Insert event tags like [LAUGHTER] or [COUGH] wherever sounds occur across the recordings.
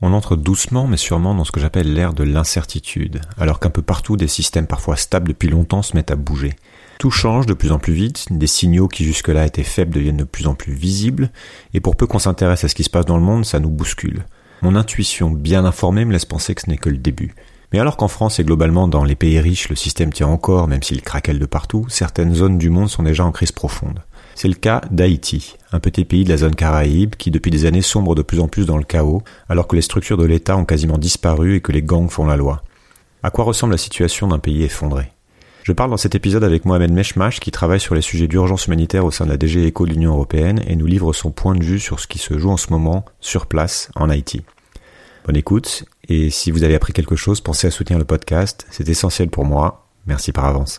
On entre doucement mais sûrement dans ce que j'appelle l'ère de l'incertitude, alors qu'un peu partout des systèmes parfois stables depuis longtemps se mettent à bouger. Tout change de plus en plus vite, des signaux qui jusque-là étaient faibles deviennent de plus en plus visibles, et pour peu qu'on s'intéresse à ce qui se passe dans le monde, ça nous bouscule. Mon intuition bien informée me laisse penser que ce n'est que le début. Mais alors qu'en France et globalement dans les pays riches le système tient encore, même s'il craquelle de partout, certaines zones du monde sont déjà en crise profonde. C'est le cas d'Haïti, un petit pays de la zone caraïbe qui depuis des années sombre de plus en plus dans le chaos, alors que les structures de l'État ont quasiment disparu et que les gangs font la loi. À quoi ressemble la situation d'un pays effondré? Je parle dans cet épisode avec Mohamed Meshmash qui travaille sur les sujets d'urgence humanitaire au sein de la DG ECO de l'Union Européenne et nous livre son point de vue sur ce qui se joue en ce moment sur place en Haïti. Bonne écoute, et si vous avez appris quelque chose, pensez à soutenir le podcast, c'est essentiel pour moi. Merci par avance.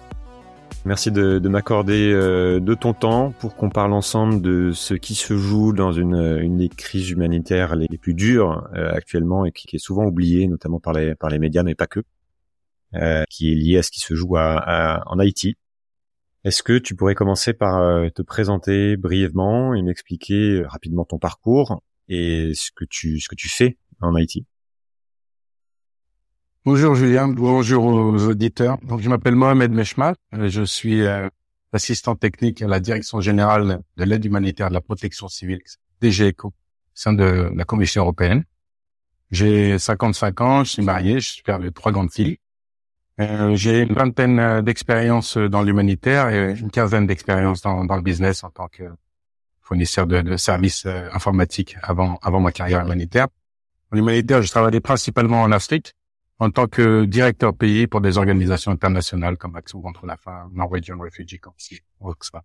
Merci de, de m'accorder euh, de ton temps pour qu'on parle ensemble de ce qui se joue dans une, une des crises humanitaires les, plus dures euh, actuellement et qui, est souvent oubliée, notamment par les, par les médias, mais pas que, euh, qui est lié à ce qui se joue à, à, en Haïti. Est-ce que tu pourrais commencer par euh, te présenter brièvement et m'expliquer rapidement ton parcours et ce que tu, ce que tu fais en Haïti? Bonjour Julien, bonjour aux auditeurs. Donc je m'appelle Mohamed Meshmat, euh, je suis euh, assistant technique à la direction générale de l'aide humanitaire de la protection civile, DGECO, au sein de la Commission européenne. J'ai 55 ans, je suis marié, je suis père de trois grandes filles. Euh, j'ai une vingtaine d'expériences dans l'humanitaire et une quinzaine d'expériences dans, dans, le business en tant que fournisseur de, de services informatiques avant, avant ma carrière humanitaire. En humanitaire, je travaillais principalement en Afrique, en tant que directeur pays pour des organisations internationales comme Action contre la faim, Norwegian Refugee Council, Oxfam.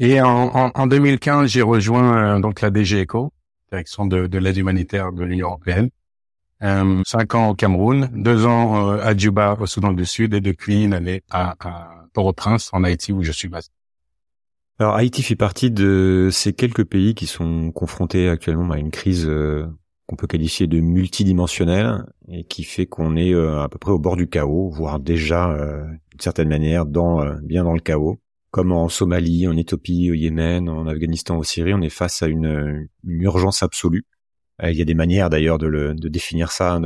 Et en, en, en 2015, j'ai rejoint euh, donc la DG ECO, direction de, de l'aide humanitaire de l'Union européenne. Euh, cinq ans au Cameroun, deux ans euh, à Djouba au Soudan du Sud et depuis une année à, à Port-au-Prince en Haïti où je suis basé. Alors Haïti fait partie de ces quelques pays qui sont confrontés actuellement à une crise euh, qu'on peut qualifier de multidimensionnel et qui fait qu'on est euh, à peu près au bord du chaos, voire déjà euh, d'une certaine manière euh, bien dans le chaos. Comme en Somalie, en Éthiopie, au Yémen, en Afghanistan, au Syrie, on est face à une, urgence absolue. il y a des manières d'ailleurs de, définir ça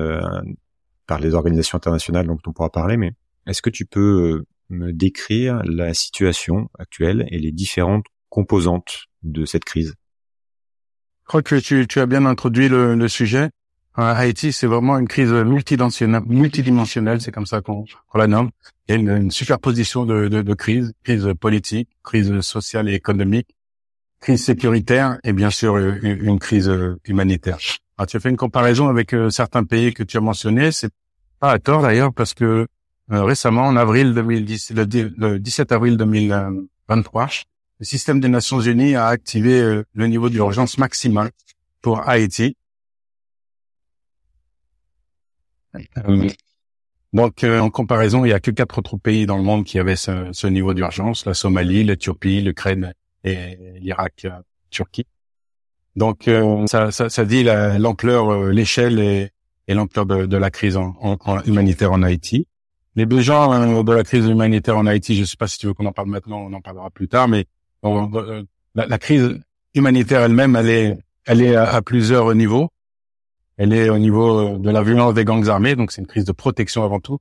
par les organisations internationales dont on pourra parler, mais est-ce que tu peux me décrire la situation actuelle et les différentes composantes de cette crise? Crois que tu, tu as bien introduit le, le sujet. Haïti, c'est vraiment une crise multidimensionnelle, multidimensionnelle c'est comme ça qu'on la nomme. Il y a une, une superposition de, de, de crises, crise politique, crise sociale et économique, crise sécuritaire et bien sûr une, une crise humanitaire. Alors, tu as fait une comparaison avec euh, certains pays que tu as mentionnés, c'est pas à tort d'ailleurs parce que euh, récemment, en avril 2010, le, le 17 avril 2023, le système des Nations Unies a activé euh, le niveau d'urgence maximal pour Haïti. Euh, donc, euh, en comparaison, il y a que quatre autres pays dans le monde qui avaient ce, niveau d'urgence la Somalie, l'Éthiopie, l'Ukraine et l'Irak, Turquie. Donc, ça, ça, ça, dit l'ampleur, l'échelle et, l'ampleur de, la crise humanitaire en Haïti. Les besoins de la crise humanitaire en Haïti, je ne sais pas si tu veux qu'on en parle maintenant, on en parlera plus tard, mais euh, la, crise humanitaire elle-même, elle est, elle est à, plusieurs niveaux. Elle est au niveau euh, de la violence des gangs armés, donc c'est une crise de protection avant tout.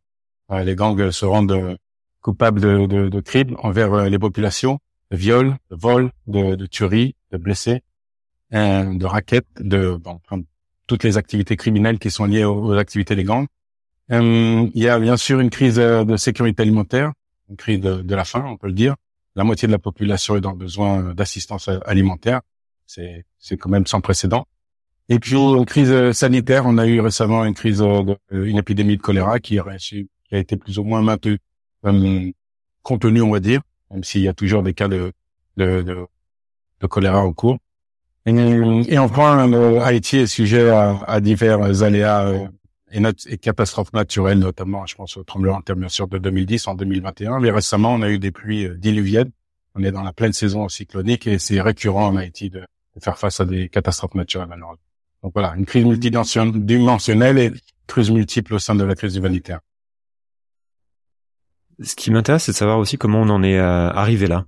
Euh, les gangs se rendent coupables de, de, de crimes envers les populations, de viols, de vols, de, tueries, de blessés, de raquettes, de bon, toutes les activités criminelles qui sont liées aux, activités des gangs. il y a bien sûr une crise de sécurité alimentaire, une crise de la faim, on peut le dire la moitié de la population est dans besoin d'assistance alimentaire. C'est, quand même sans précédent. Et puis, une crise sanitaire, on a eu récemment une crise, une épidémie de choléra qui a, été plus ou moins maintenue, euh, contenue, on va dire, même s'il y a toujours des cas de, de, choléra en cours. Et, enfin, Haïti est sujet à, divers aléas euh, et, catastrophes naturelles, notamment, je pense au tremblement de terre, bien sûr, de 2010 en 2021. Mais récemment, on a eu des pluies euh, diluviennes. On est dans la pleine saison cyclonique et c'est récurrent en Haïti de, faire face à des catastrophes naturelles, malheureusement. Donc voilà, une crise multidimensionnelle et crise multiple au sein de la crise humanitaire. Ce qui m'intéresse, c'est de savoir aussi comment on en est euh, arrivé là.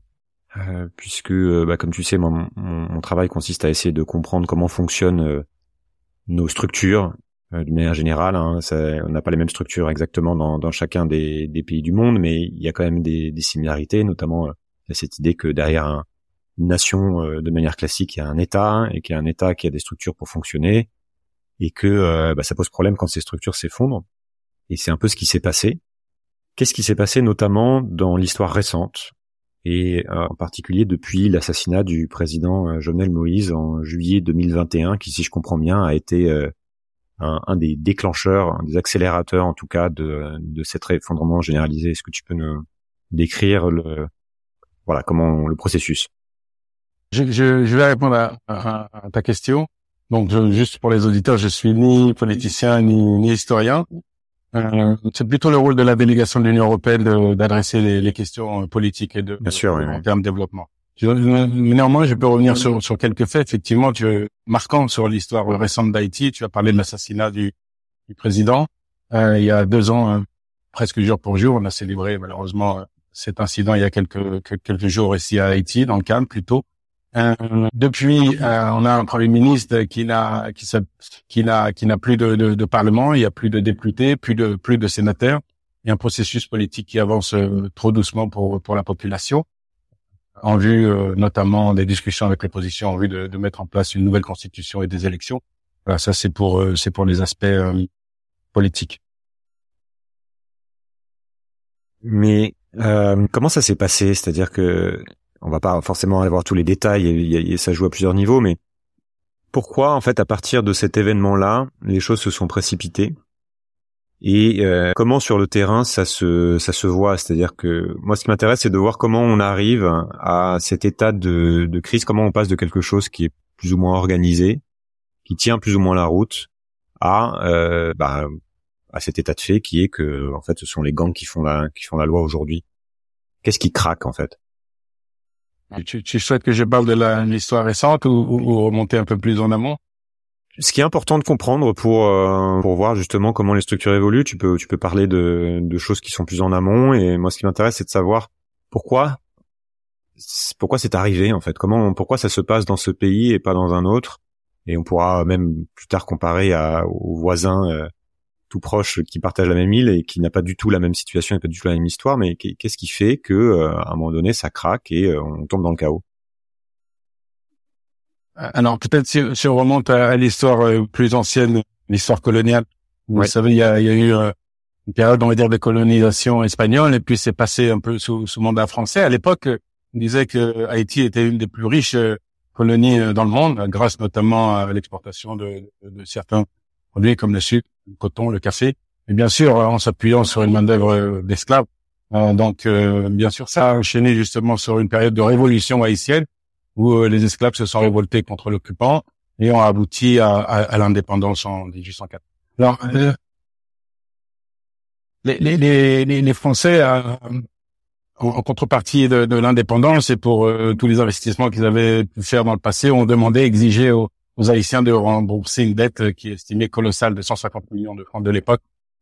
Euh, puisque, euh, bah, comme tu sais, mon, travail consiste à essayer de comprendre comment fonctionnent nos structures, d'une manière générale. Hein, ça, on n'a pas les mêmes structures exactement dans, dans chacun des, des pays du monde, mais il y a quand même des, des similarités, notamment euh, cette idée que derrière un- une nation, euh, de manière classique, il y a un État, et qu'il y a un État qui a des structures pour fonctionner, et que euh, bah, ça pose problème quand ces structures s'effondrent. Et c'est un peu ce qui s'est passé. Qu'est-ce qui s'est passé notamment dans l'histoire récente et euh, en particulier depuis l'assassinat du président euh, Jovenel Moïse en juillet 2021, qui, si je comprends bien, a été euh, un, un des déclencheurs, un des accélérateurs en tout cas de, de cet effondrement généralisé. Est-ce que tu peux nous décrire le voilà comment le processus? Je, je, je vais répondre à, à- à ta question. Donc, je- juste pour les auditeurs, je suis ni politicien ni, ni historien. Euh, c'est plutôt le rôle de la délégation de l'Union européenne d'adresser les, les questions politiques et de, Bien sûr, oui, en oui. termes de développement. Néanmoins, je peux revenir sur, sur quelques faits. Effectivement, tu marquant sur l'histoire récente d'Haïti. Tu as parlé de l'assassinat du, du président Euh, il y a deux ans, euh, presque jour pour jour. On a célébré malheureusement cet incident il y a quelques que- quelques jours ici à Haïti, dans le calme plutôt. Euh, depuis, euh, on a un premier ministre qui n'a qui, qui n'a qui n'a plus de, de, de parlement, il y a plus de députés, plus de plus de sénateurs. Il y a un processus politique qui avance euh, trop doucement pour pour la population, en vue euh, notamment des discussions avec l'opposition, en vue de, de mettre en place une nouvelle constitution et des élections. Voilà, ça c'est pour euh, c'est pour les aspects euh, politiques. Mais euh, comment ça s'est passé? C'est-à-dire que on va pas forcément aller voir tous les détails, et- et ça joue à plusieurs niveaux, mais pourquoi en fait à partir de cet événement-là, les choses se sont précipitées? Et euh, comment sur le terrain ça se ça se voit? C'est-à-dire que moi ce qui m'intéresse c'est de voir comment on arrive à cet état de, de crise, comment on passe de quelque chose qui est plus ou moins organisé, qui tient plus ou moins la route, à euh, bah, à cet état de fait qui est que en fait ce sont les gangs qui font la qui font la loi aujourd'hui. Qu'est-ce qui craque en fait? Tu, tu souhaites que je parle de l'histoire récente ou, ou remonter un peu plus en amont? Ce qui est important de comprendre pour euh, pour voir justement comment les structures évoluent, tu peux tu peux parler de de choses qui sont plus en amont. Et moi ce qui m'intéresse c'est de savoir pourquoi pourquoi c'est arrivé en fait, comment pourquoi ça se passe dans ce pays et pas dans un autre. Et on pourra même plus tard comparer à aux voisins euh, tout proches qui partagent la même île et qui n'a pas du tout la même situation et pas du tout la même histoire mais qu'est- qu'est-ce qui fait que euh, à un moment donné ça craque et euh, on tombe dans le chaos Alors peut-être si, si on remonte à, à l'histoire euh, plus ancienne, l'histoire coloniale. Vous Ouais. savez, il y a, il y a eu euh, une période, on va dire, de colonisation espagnole, et puis c'est passé un peu sous, sous mandat français. À l'époque, euh, on disait que Haïti était une des plus riches euh, colonies euh, dans le monde, grâce notamment à l'exportation de, de- de certains produits comme le sucre, le coton, le café, et bien sûr euh, en s'appuyant sur une main d'œuvre euh, d'esclaves. Euh, donc, euh, bien sûr, ça a enchaîné justement sur une période de révolution haïtienne où euh, les esclaves se sont révoltés contre l'occupant et ont abouti à, à, à l'indépendance en 1804. Alors, euh, les, les, les, les- les Français, euh, en, en contrepartie de, de l'indépendance et pour euh, tous les investissements qu'ils avaient pu faire dans le passé, ont demandé, exigé aux, aux Haïtiens de rembourser une dette euh, qui est estimée colossale de 150 millions de francs de l'époque,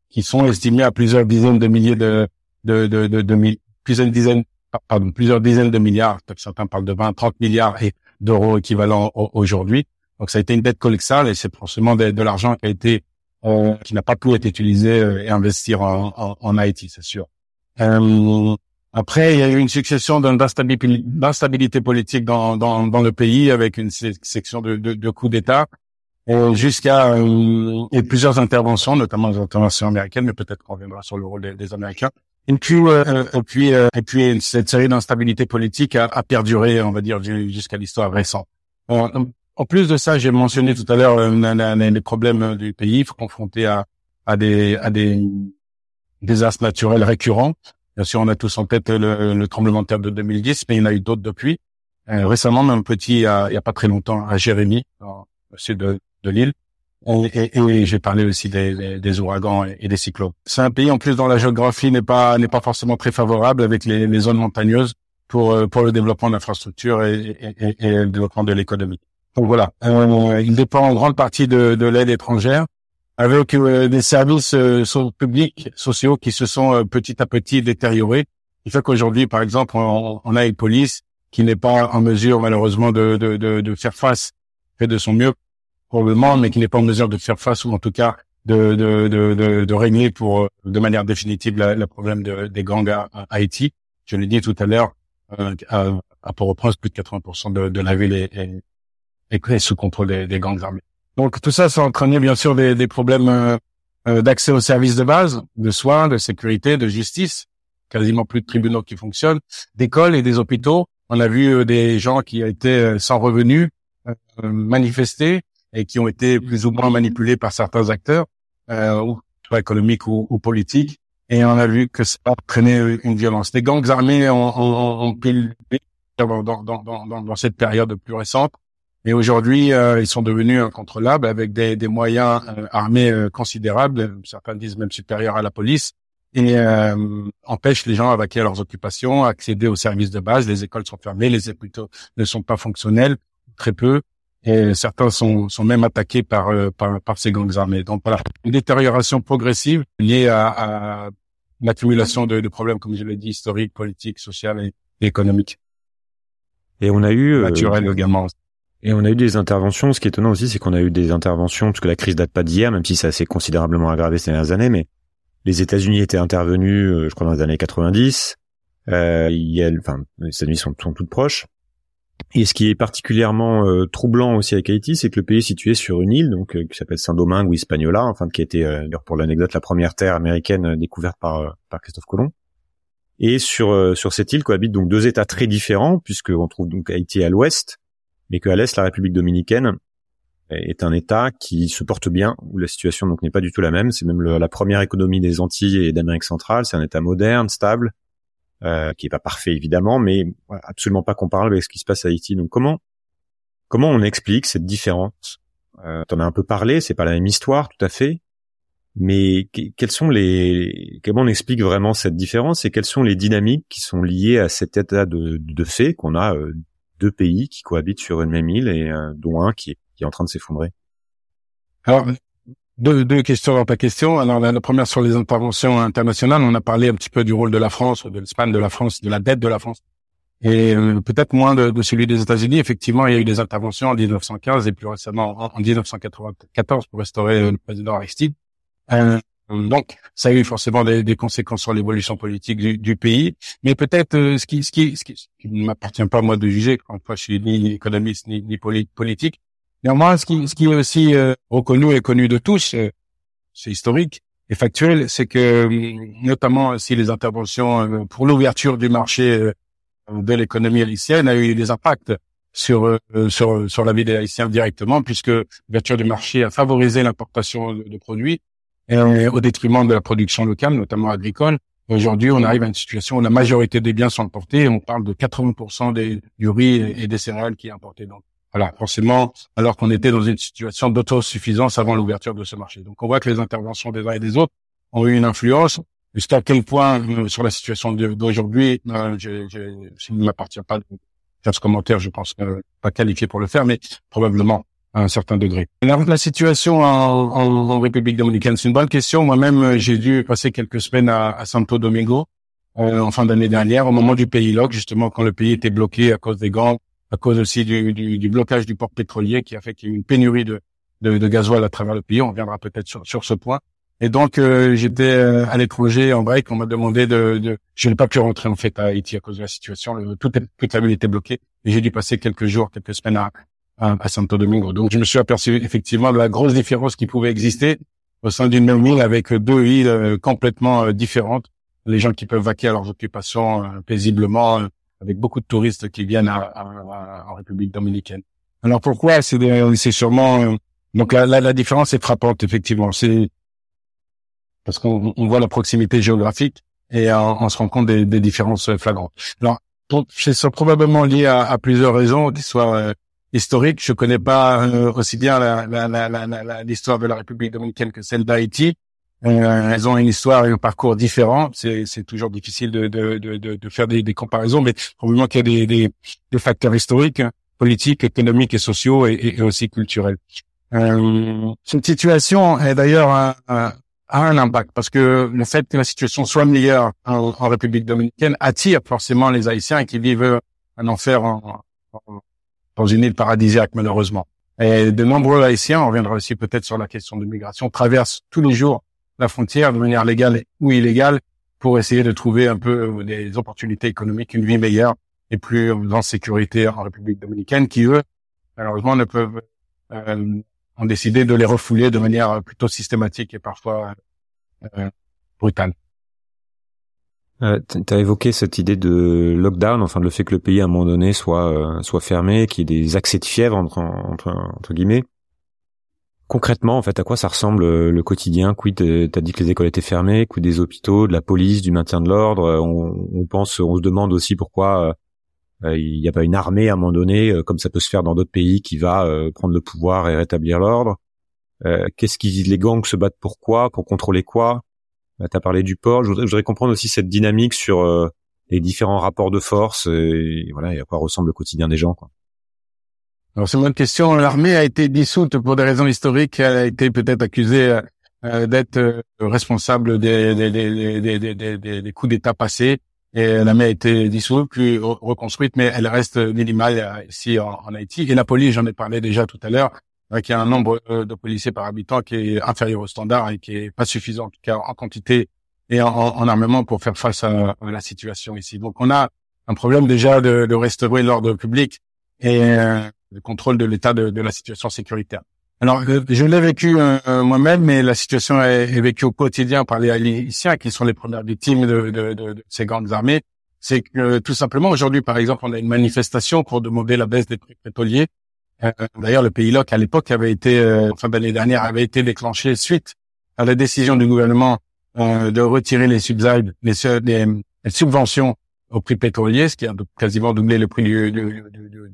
qui sont estimés à plusieurs dizaines de milliers de, de, de, de, de mille- plusieurs dizaines, pardon, plusieurs dizaines de milliards. Certains parlent de 20, 30 milliards d'euros équivalents au- aujourd'hui. Donc ça a été une dette colossale et c'est forcément de, l'argent qui a été euh, qui n'a pas pu être utilisé euh, et investir en, en, en Haïti, c'est sûr. Euh, après, il y a eu une succession d'instabilité politique dans, dans, dans le pays avec une section de, de, de coups d'État jusqu'à euh, et plusieurs interventions, notamment les interventions américaines, mais peut-être qu'on reviendra sur le rôle des, des Américains. Et puis, euh, et puis, euh, et puis, cette série d'instabilité politique a, a perduré, on va dire, ju- jusqu'à l'histoire récente. Euh, en plus de ça, j'ai mentionné tout à l'heure euh, les problèmes du pays confrontés à, à des à des désastres naturels récurrents. Bien sûr, on a tous en tête le, le tremblement de terre de 2010, mais il y en a eu d'autres depuis. Euh, récemment, même petit, il y, a, il y a pas très longtemps, à Jérémy, dans le sud de, de l'île. Et, et, et j'ai parlé aussi des, des, des ouragans et des cyclones. C'est un pays en plus dont la géographie n'est pas n'est pas forcément très favorable avec les, les zones montagneuses pour euh, pour le développement d'infrastructures et, et, le développement de l'économie. Donc voilà, euh, il dépend en grande partie de, de l'aide étrangère, avec euh, des services euh, publics sociaux qui se sont euh, petit à petit détériorés. Il fait qu'aujourd'hui, par exemple, on, on, a une police qui n'est pas en mesure malheureusement de, de, de, de faire face, fait de son mieux probablement, mais qui n'est pas en mesure de faire face ou en tout cas de, de, de, de, régler pour de manière définitive le problème des gangs à, Haïti. Je l'ai dit tout à l'heure, euh, à, à Port-au-Prince, plus de 80% de, la ville est, est, sous contrôle des, des, gangs armés. Donc tout ça, ça a entraîné bien sûr des, des problèmes euh, euh, d'accès aux services de base, de soins, de sécurité, de justice, quasiment plus de tribunaux qui fonctionnent, d'écoles et des hôpitaux. On a vu des gens qui étaient sans revenus manifester et qui ont été plus ou moins manipulés par certains acteurs, euh, soit économiques ou, ou, politiques. Et on a vu que ça a entraîné une violence. Les gangs armés ont, ont, ont dans, dans, dans, dans, cette période plus récente. Et aujourd'hui, euh, ils sont devenus incontrôlables avec des, des moyens euh, armés euh, considérables, certains disent même supérieurs à la police, et euh, empêchent les gens à vaquer à leurs occupations, accéder aux services de base. Les écoles sont fermées, les hôpitaux ne sont pas fonctionnels, très peu et certains sont, sont même attaqués par, euh, par, par ces gangs armés. Donc voilà, une détérioration progressive liée à, à l'accumulation de, de, problèmes, comme je l'ai dit, historiques, politiques, sociaux et, économiques. Et on a eu euh, naturel également. Et on a eu des interventions. Ce qui est étonnant aussi, c'est qu'on a eu des interventions parce que la crise date pas d'hier, même si ça s'est considérablement aggravé ces dernières années. Mais les États-Unis étaient intervenus, euh, je crois, dans les années 90. Euh, il y a, enfin, les États-Unis sont, sont toutes proches. Et ce qui est particulièrement euh, troublant aussi avec Haïti, c'est que le pays est situé sur une île, donc euh, qui s'appelle Saint-Domingue ou Hispaniola, enfin qui a été, euh, pour l'anecdote, la première terre américaine découverte par par Christophe Colomb. Et sur sur cette île cohabitent donc deux États très différents, puisqu'on trouve donc Haïti à l'ouest, mais qu'à l'est, la République dominicaine est un État qui se porte bien, où la situation donc n'est pas du tout la même. C'est même la première économie des Antilles et d'Amérique centrale. C'est un État moderne, stable, euh, qui est pas parfait évidemment, mais absolument pas comparable avec ce qui se passe à Haïti. Donc comment comment on explique cette différence? Euh, T'en as un peu parlé, c'est pas la même histoire tout à fait, mais quels sont les comment on explique vraiment cette différence et quelles sont les dynamiques qui sont liées à cet état de, de fait qu'on a euh, deux pays qui cohabitent sur une même île et euh, dont un qui est, qui est en train de s'effondrer? Alors deux, deux questions dans ta question. Alors la, première sur les interventions internationales, on a parlé un petit peu du rôle de la France, de l'Espagne de la France, de la dette de la France, et euh, peut-être moins de, de, celui des États-Unis. Effectivement, il y a eu des interventions en 1915 et plus récemment en, 1994 pour restaurer euh, le président Aristide. Euh, donc, ça a eu forcément des, des conséquences sur l'évolution politique du, du, pays. Mais peut-être euh, ce, qui, ce, qui, ce, qui, ne m'appartient pas moi de juger, quand je suis ni économiste ni, ni politique, Néanmoins, ce qui, ce qui est aussi euh, reconnu et connu de tous, euh, c'est historique et factuel, c'est que euh, notamment si les interventions pour l'ouverture du marché de l'économie haïtienne a eu des impacts sur sur sur la vie des Haïtiens directement, puisque l'ouverture du marché a favorisé l'importation de, produits et, au détriment de la production locale, notamment agricole. Aujourd'hui, on arrive à une situation où la majorité des biens sont importés. On parle de 80% des, du riz et des céréales qui est importé. Voilà, forcément, alors qu'on était dans une situation d'autosuffisance avant l'ouverture de ce marché. Donc, on voit que les interventions des uns et des autres ont eu une influence. Jusqu'à quel point, euh, sur la situation d'aujourd'hui, euh, je, ne m'appartient pas de faire ce commentaire, je pense que pas qualifié pour le faire, mais probablement à un certain degré. La, la situation en, en, République dominicaine, c'est une bonne question. Moi-même, euh, j'ai dû passer quelques semaines à, à Santo Domingo euh, en fin d'année dernière, au moment du pays justement quand le pays était bloqué à cause des gangs, à cause aussi du, du, du, blocage du port pétrolier qui a fait qu'il y a eu une pénurie de, de, de gasoil à travers le pays. On reviendra peut-être sur, sur ce point. Et donc euh, j'étais euh, à l'étranger en break. On m'a demandé de, de... je n'ai pas pu rentrer en fait à Haïti à cause de la situation. Toute, la ville était bloquée et j'ai dû passer quelques jours, quelques semaines à, à, Santo Domingo. Donc je me suis aperçu effectivement de la grosse différence qui pouvait exister au sein d'une même île avec deux îles euh, complètement différentes. Les gens qui peuvent vaquer à leurs occupations paisiblement avec beaucoup de touristes qui viennent à, à, en République dominicaine. Alors pourquoi C'est sûrement euh, donc la, la, différence est frappante effectivement. C'est parce qu'on voit la proximité géographique et on, se rend compte des, des différences flagrantes. Alors c'est probablement lié à, à, plusieurs raisons d'histoire euh, historique. Je connais pas euh, aussi bien l'histoire de la République dominicaine que celle d'Haïti. Euh, elles ont une histoire et un parcours différent. C'est toujours difficile de, de, de, de faire des, des, comparaisons, mais probablement qu'il y a des, des, des facteurs historiques, politiques, économiques et sociaux et, et aussi culturels. Euh, cette situation est d'ailleurs un, un, a un impact parce que le fait que la situation soit meilleure en, République dominicaine attire forcément les Haïtiens qui vivent un enfer en, dans une île paradisiaque malheureusement. Et de nombreux Haïtiens, on reviendra aussi peut-être sur la question de migration, traversent tous les jours la frontière de manière légale ou illégale pour essayer de trouver un peu des opportunités économiques, une vie meilleure et plus en sécurité en République dominicaine, qui eux, malheureusement, ne peuvent euh, ont décidé de les refouler de manière plutôt systématique et parfois euh, brutale. Euh, tu as évoqué cette idée de lockdown, enfin le fait que le pays à un moment donné soit euh, soit fermé, qu'il y ait des accès de fièvre entre, entre, entre guillemets. Concrètement, en fait, à quoi ça ressemble euh, le quotidien? Quid, t'as dit que les écoles étaient fermées, quid des hôpitaux, de la police, du maintien de l'ordre. On, on, pense, on se demande aussi pourquoi euh, il n'y a pas une armée à un moment donné, euh, comme ça peut se faire dans d'autres pays, qui va euh, prendre le pouvoir et rétablir l'ordre. Qu'est-ce qui les gangs se battent pour quoi, pour contrôler quoi? Tu as parlé du port. Je voudrais, comprendre aussi cette dynamique sur les différents rapports de force et voilà et à quoi ressemble le quotidien des gens. Alors c'est une bonne question. L'armée a été dissoute pour des raisons historiques. Elle a été peut-être accusée d'être responsable des, des, des, des coups d'État passés. Et la mer a été dissoute, puis reconstruite, mais elle reste minimale euh, ici en, Haïti. Et la police, j'en ai parlé déjà tout à l'heure, qu'il y a un nombre euh, de policiers par habitant qui est inférieur au standard et qui est pas suffisant, en tout cas en quantité et en, armement pour faire face à, la situation ici. Donc on a un problème déjà de, de restaurer l'ordre public et euh, le contrôle de l'état de, de la situation sécuritaire. Alors, euh, je l'ai vécu euh, euh, moi-même, mais la situation est, vécue au quotidien par les Haïtiens, qui sont les premières victimes de, de, de, ces grandes armées. C'est que tout simplement, aujourd'hui, par exemple, on a une manifestation pour demander la baisse des prix pétroliers. D'ailleurs, le pays LOC, à l'époque, avait été, euh, fin d'année dernière, avait été déclenché suite à la décision du gouvernement de retirer les subsides, les, les, subventions au prix pétrolier, ce qui a quasiment doublé le prix de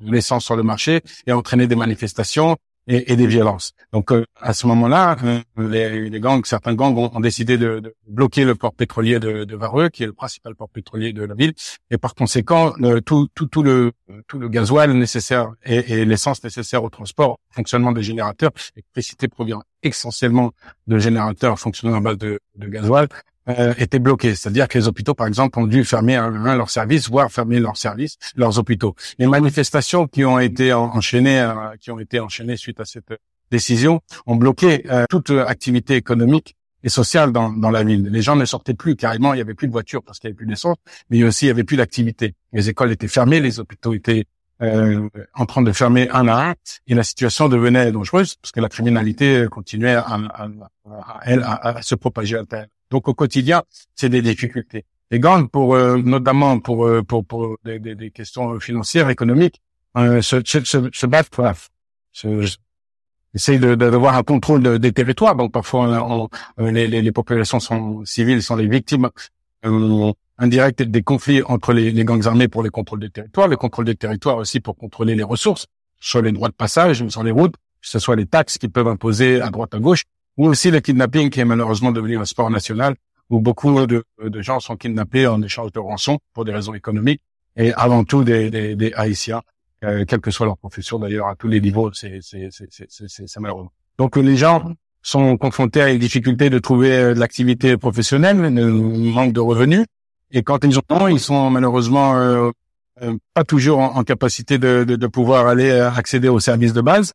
l'essence sur le marché, et a entraîné des manifestations et, des violences. Donc euh, à ce moment-là, euh, les, gangs, certains gangs ont, décidé de, de, bloquer le port pétrolier de, de, Vareux, qui est le principal port pétrolier de la ville, et par conséquent, tout, tout, tout le tout le gasoil nécessaire et, l'essence nécessaire au transport, fonctionnement des générateurs, l'électricité provient essentiellement de générateurs fonctionnant à base de, de gasoil, euh, étaient bloqués. C'est-à-dire que les hôpitaux, par exemple, ont dû fermer un, leur service, voire fermer leurs services, leurs hôpitaux. Les manifestations qui ont été enchaînées, euh, qui ont été enchaînées suite à cette décision, ont bloqué euh, toute activité économique et sociale dans, dans la ville. Les gens ne sortaient plus carrément, il y avait plus de voitures parce qu'il y avait plus d'essence, mais aussi il y avait plus d'activité. Les écoles étaient fermées, les hôpitaux étaient euh, en train de fermer un à un, et la situation devenait dangereuse parce que la criminalité continuait à, à, à, à se propager à terre. Donc au quotidien, c'est des difficultés. Les gangs, pour euh, notamment pour euh, pour, pour des, des, des, questions financières, économiques, euh, se, se, se, battent, voilà, se, essayent de, d'avoir un contrôle des territoires. Donc parfois, les, les, les, populations sont civiles sont les victimes indirectes des conflits entre les, les, gangs armés pour les contrôles des territoires, les contrôles des territoires aussi pour contrôler les ressources, sur les droits de passage, sur les routes, que ce soit les taxes qu'ils peuvent imposer à droite à gauche, ou aussi le kidnapping qui est malheureusement devenu un sport national où beaucoup de, de gens sont kidnappés en échange de rançons pour des raisons économiques et avant tout des, des, des Haïtiens, euh, quelle que soit leur profession d'ailleurs à tous les niveaux, c'est malheureux. Donc les gens sont confrontés à une difficulté de trouver euh, de l'activité professionnelle, manque de revenus, et quand ils ont, ils sont malheureusement euh, euh pas toujours en, en capacité de, de, de, pouvoir aller accéder aux services de base,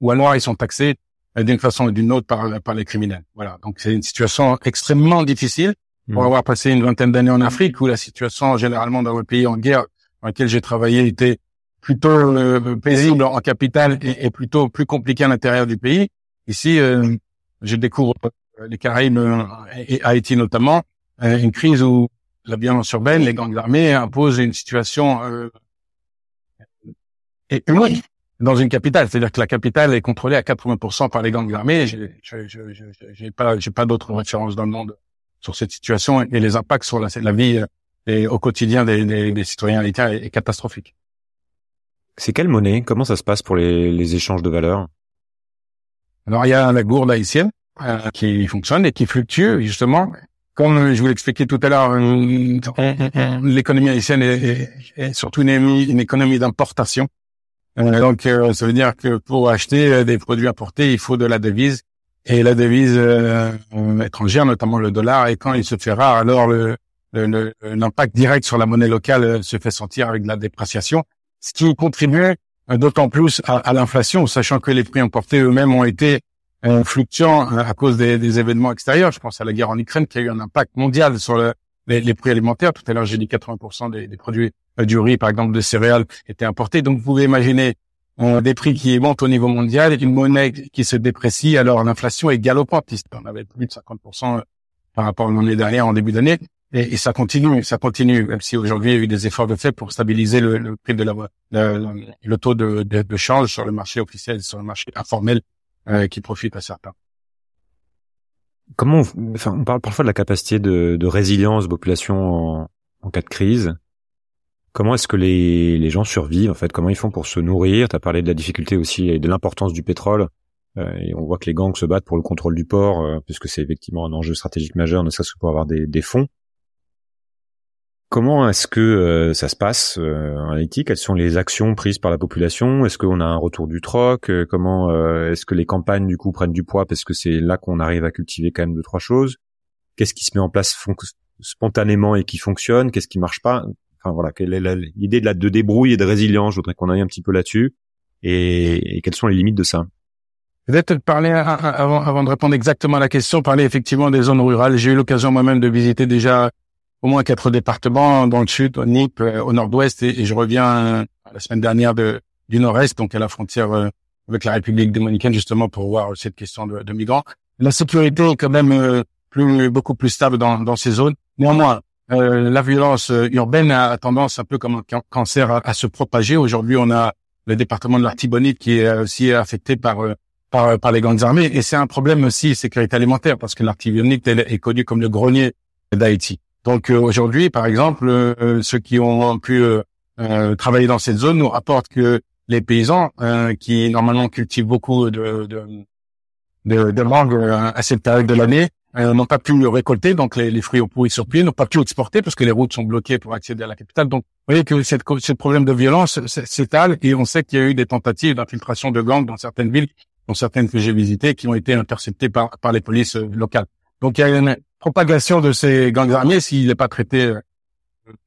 ou alors ils sont taxés euh, d'une façon ou d'une autre par, par les criminels. Voilà. Donc c'est une situation extrêmement difficile. Pour mmh. avoir passé une vingtaine d'années en Afrique, où la situation généralement dans le pays en guerre dans lequel j'ai travaillé était plutôt euh, paisible en capitale et, et, plutôt plus compliquée à l'intérieur du pays. Ici, euh, je découvre euh, les Caraïbes et Haïti notamment, une crise où la violence urbaine, les gangs armés imposent une situation euh, et unique dans une capitale. C'est-à-dire que la capitale est contrôlée à 80% par les gangs armés. J'ai pas, j'ai pas d'autres références dans le monde sur cette situation et les impacts sur la, la vie et au quotidien des, des, des citoyens haïtiens est, est catastrophique. C'est quelle monnaie? Comment ça se passe pour les, les échanges de valeurs? Alors il y a la gourde haïtienne euh, qui fonctionne et qui fluctue justement. Comme je vous l'expliquais tout à l'heure, euh, l'économie haïtienne est, est, est surtout une, une économie d'importation. Euh, donc euh, ça veut dire que pour acheter euh, des produits importés, il faut de la devise et la devise étrangère, notamment le dollar. Et quand il se fait rare, alors le l'impact direct sur la monnaie locale se fait sentir avec de la dépréciation, ce qui contribue d'autant plus à, à l'inflation, sachant que les prix importés eux-mêmes ont été fluctuants à cause des, des, événements extérieurs. Je pense à la guerre en Ukraine qui a eu un impact mondial sur le, les, les, prix alimentaires. Tout à l'heure, j'ai dit 80% des, des produits euh, du riz, par exemple, de céréales étaient importés. Donc, vous pouvez imaginer euh, des prix qui montent au niveau mondial, une monnaie qui se déprécie, alors l'inflation est galopante. On avait plus de 50% par rapport à l'année dernière, en début d'année. Et, et, ça continue, ça continue, même si aujourd'hui il y a eu des efforts de fait pour stabiliser le, le prix de la, le, le taux de, de, de, change sur le marché officiel, sur le marché informel euh, qui profite à certains. Comment, on, enfin, on parle parfois de la capacité de, résilience de population en, cas de crise. Comment est-ce que les, les gens survivent en fait? Comment ils font pour se nourrir? Tu as parlé de la difficulté aussi et de l'importance du pétrole. Euh, et on voit que les gangs se battent pour le contrôle du port, euh, puisque c'est effectivement un enjeu stratégique majeur, ne serait-ce que pour avoir des, des fonds. Comment est-ce que euh, ça se passe euh, en Haïti? Quelles sont les actions prises par la population? Est-ce qu'on a un retour du troc? Euh, Comment est-ce que les campagnes du coup prennent du poids parce que c'est là qu'on arrive à cultiver quand même deux trois choses? Qu'est-ce qui se met en place spontanément et qui fonctionne? Qu'est-ce qui marche pas? Enfin voilà, quelle est l'idée de la de débrouille et de résilience? Je voudrais qu'on aille un petit peu là-dessus. Et, et, quelles sont les limites de ça? Peut-être parler avant, avant de répondre exactement à la question, parler effectivement des zones rurales. J'ai eu l'occasion moi-même de visiter déjà au moins quatre départements dans le sud, au NIP, euh, au nord-ouest, et, je reviens euh, la semaine dernière de, du nord-est, donc à la frontière euh, avec la République dominicaine, justement pour voir cette question de, de migrants. La sécurité est quand même plus, beaucoup plus stable dans, dans ces zones. Néanmoins, euh, la violence urbaine a tendance un peu comme un cancer à, à se propager. Aujourd'hui, on a le département de l'Artibonite qui est aussi affecté par par, par les gangs armés, et c'est un problème aussi sécurité alimentaire parce que l'Artibonite est connu comme le grenier d'Haïti. Donc euh, aujourd'hui, par exemple, euh, ceux qui ont pu euh, travailler dans cette zone nous rapportent que les paysans qui normalement cultivent beaucoup de, de, mangue à cette période de l'année n'ont pas pu le récolter, donc les, fruits ont pourri sur pied, n'ont pas pu exporter parce que les routes sont bloquées pour accéder à la capitale. Donc, vous voyez que cette, ce problème de violence s'étale et on sait qu'il y a eu des tentatives d'infiltration de gangs dans certaines villes, dans certaines que j'ai visitées, qui ont été interceptées par, par les polices locales. Donc, il y a une, propagation de ces gangs armés s'il n'est pas traité euh,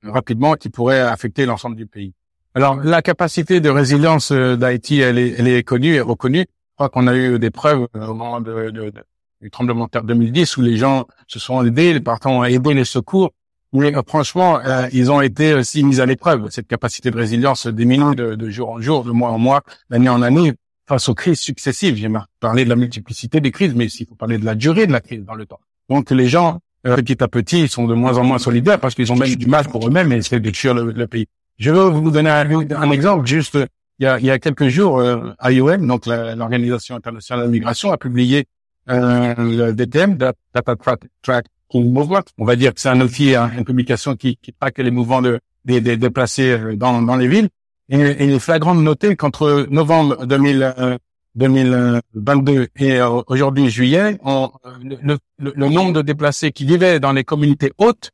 rapidement, qui pourrait affecter l'ensemble du pays. Alors, la capacité de résilience euh, d'Haïti, elle est, elle est connue et reconnue. Je crois qu'on a eu des preuves euh, au moment de, de, de, du tremblement de terre 2010 où les gens se sont aidés, les partants ont aidé les secours. Mais franchement, ils ont été aussi mis à l'épreuve. Cette capacité de résilience diminue de, de jour en jour, de mois en mois, d'année en année, face aux crises successives. J'ai parlé de la multiplicité des crises, mais il faut parler de la durée de la crise dans le temps. Donc les gens, euh, petit à petit, ils sont de moins en moins solidaires parce qu'ils ont même du mal pour eux-mêmes et essaient de tuer le, pays. Je vais vous donner un, exemple. Juste, il y a, il y a quelques jours, euh, IOM, donc l'Organisation internationale de la migration, a publié euh, le DTM, Data Tracking Movement. On va dire que c'est un outil, hein, une publication qui, qui traque les mouvements de, des, des déplacés euh, dans, dans les villes. Et il est flagrant de noter qu'entre novembre 2000, 2022 et euh, aujourd'hui juillet, on, le, le, nombre de déplacés qui vivaient dans les communautés hautes